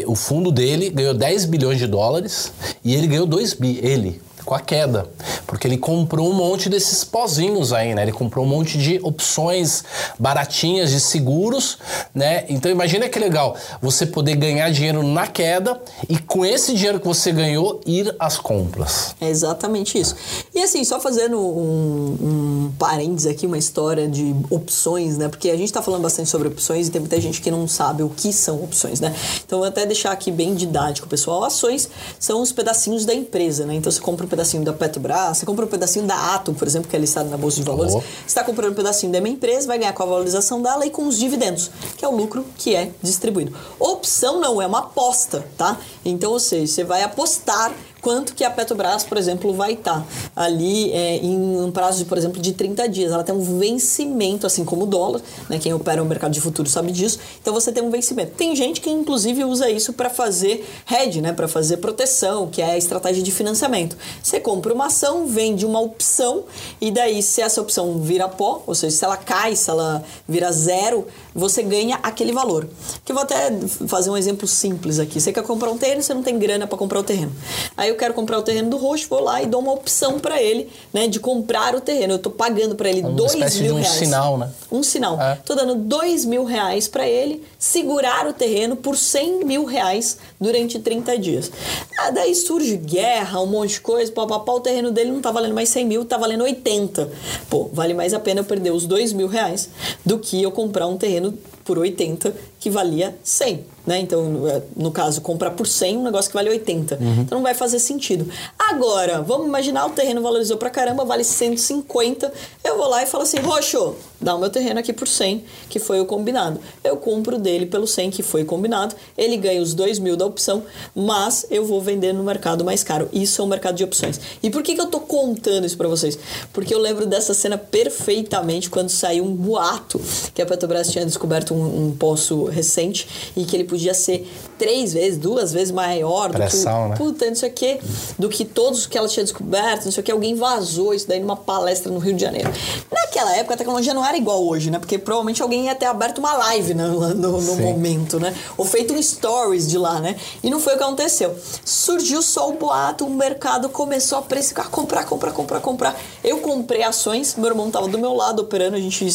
o fundo dele ganhou 10 bilhões de dólares e ele ganhou 2 bi, ele, com a queda, porque ele comprou um monte desses pozinhos aí, né? Ele comprou um monte de opções baratinhas de seguros, né? Então imagina que legal você poder ganhar dinheiro na queda e com esse dinheiro que você ganhou ir às compras. É exatamente isso. E assim, só fazendo um, um parênteses aqui, uma história de opções, né? Porque a gente está falando bastante sobre opções e tem muita gente que não sabe o que são opções, né? Então vou até deixar aqui bem didático, pessoal. Ações são os pedacinhos da empresa, né? Então você compra um pedacinho da Petrobras, você compra um pedacinho da Atom, por exemplo, que é listado na Bolsa de Valores, oh. você está comprando um pedacinho da minha empresa, vai ganhar com a valorização dela e com os dividendos, que é o lucro que é distribuído. Opção não é uma aposta, tá? Então, ou seja, você vai apostar quanto que a Petrobras, por exemplo, vai estar tá ali é, em um prazo, de, por exemplo, de 30 dias. Ela tem um vencimento, assim como o dólar, né? Quem opera o mercado de futuro sabe disso. Então você tem um vencimento. Tem gente que inclusive usa isso para fazer hedge, né? Para fazer proteção, que é a estratégia de financiamento. Você compra uma ação, vende uma opção e daí se essa opção vira pó, ou seja, se ela cai, se ela vira zero, você ganha aquele valor. Que eu vou até fazer um exemplo simples aqui. Você quer comprar um terreno, você não tem grana para comprar o terreno. Aí eu quero comprar o terreno do roxo, vou lá e dou uma opção para ele, né, de comprar o terreno. Eu tô pagando para ele uma dois mil de um reais. sinal, né? Um sinal. É. Tô dando dois mil reais para ele segurar o terreno por 100 mil reais durante 30 dias. Ah, daí surge guerra, um monte de coisa, papapá, o terreno dele não tá valendo mais 100 mil, tá valendo 80. Pô, vale mais a pena eu perder os dois mil reais do que eu comprar um terreno por 80 que valia 100. Né? Então, é, no caso, comprar por 100 um negócio que vale 80. Uhum. Então não vai fazer sentido. Agora, vamos imaginar o terreno valorizou pra caramba, vale 150. Eu vou lá e falo assim: Roxo, dá o meu terreno aqui por 100, que foi o combinado. Eu compro dele pelo 100, que foi combinado. Ele ganha os 2 mil da opção, mas eu vou vender no mercado mais caro. Isso é um mercado de opções. E por que, que eu tô contando isso para vocês? Porque eu lembro dessa cena perfeitamente quando saiu um boato que a Petrobras tinha descoberto um, um poço recente e que ele podia ser três vezes, duas vezes maior do Pressão, que. Né? Puta, não sei o quê, do que todos que ela tinha descoberto, não sei o que. Alguém vazou isso daí numa palestra no Rio de Janeiro. Naquela época a tecnologia não era igual hoje, né? Porque provavelmente alguém ia ter aberto uma live no, no, no momento, né? Ou feito um stories de lá, né? E não foi o que aconteceu. Surgiu só o boato, o mercado começou a precificar, comprar, comprar, comprar, comprar. Eu comprei ações, meu irmão tava do meu lado operando, a gente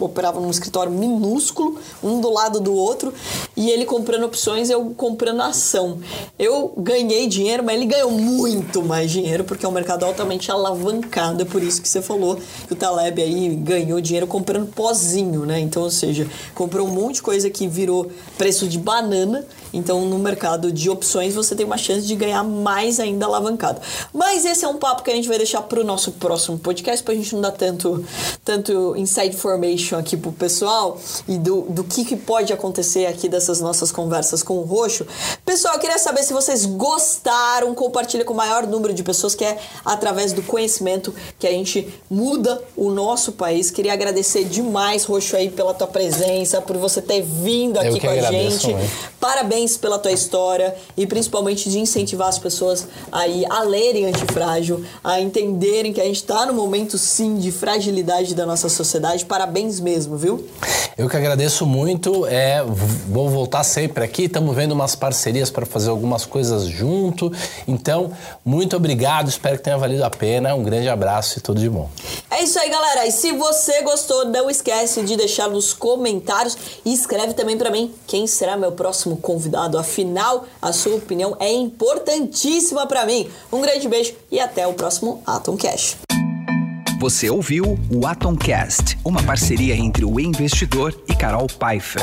operava num escritório minúsculo, um do lado do outro, e ele comprando opções, eu comprando ação. Eu ganhei dinheiro, mas ele ganhou muito mais dinheiro, porque é um mercado altamente alavancado, é por isso que você falou que o Taleb aí ganhou dinheiro comprando pozinho, né? Então, ou seja, comprou um monte de coisa que virou preço de banana então, no mercado de opções, você tem uma chance de ganhar mais ainda alavancado. Mas esse é um papo que a gente vai deixar para o nosso próximo podcast, para a gente não dar tanto, tanto inside information aqui pro pessoal e do, do que, que pode acontecer aqui dessa essas nossas conversas com o Roxo. Pessoal, eu queria saber se vocês gostaram, compartilha com o maior número de pessoas, que é através do conhecimento que a gente muda o nosso país. Queria agradecer demais, Roxo, aí, pela tua presença, por você ter vindo aqui com a gente. Parabéns pela tua história e principalmente de incentivar as pessoas aí a lerem Antifrágil, a entenderem que a gente está no momento sim de fragilidade da nossa sociedade. Parabéns mesmo, viu? Eu que agradeço muito. É, vou voltar sempre aqui. Estamos vendo umas parcerias para fazer algumas coisas junto. Então, muito obrigado. Espero que tenha valido a pena. Um grande abraço e tudo de bom. É isso aí, galera. E se você gostou, não esquece de deixar nos comentários e escreve também para mim quem será meu próximo convidado. Afinal, a sua opinião é importantíssima para mim. Um grande beijo e até o próximo Atom Cash. Você ouviu o Atomcast, uma parceria entre o investidor e Carol Pfeiffer.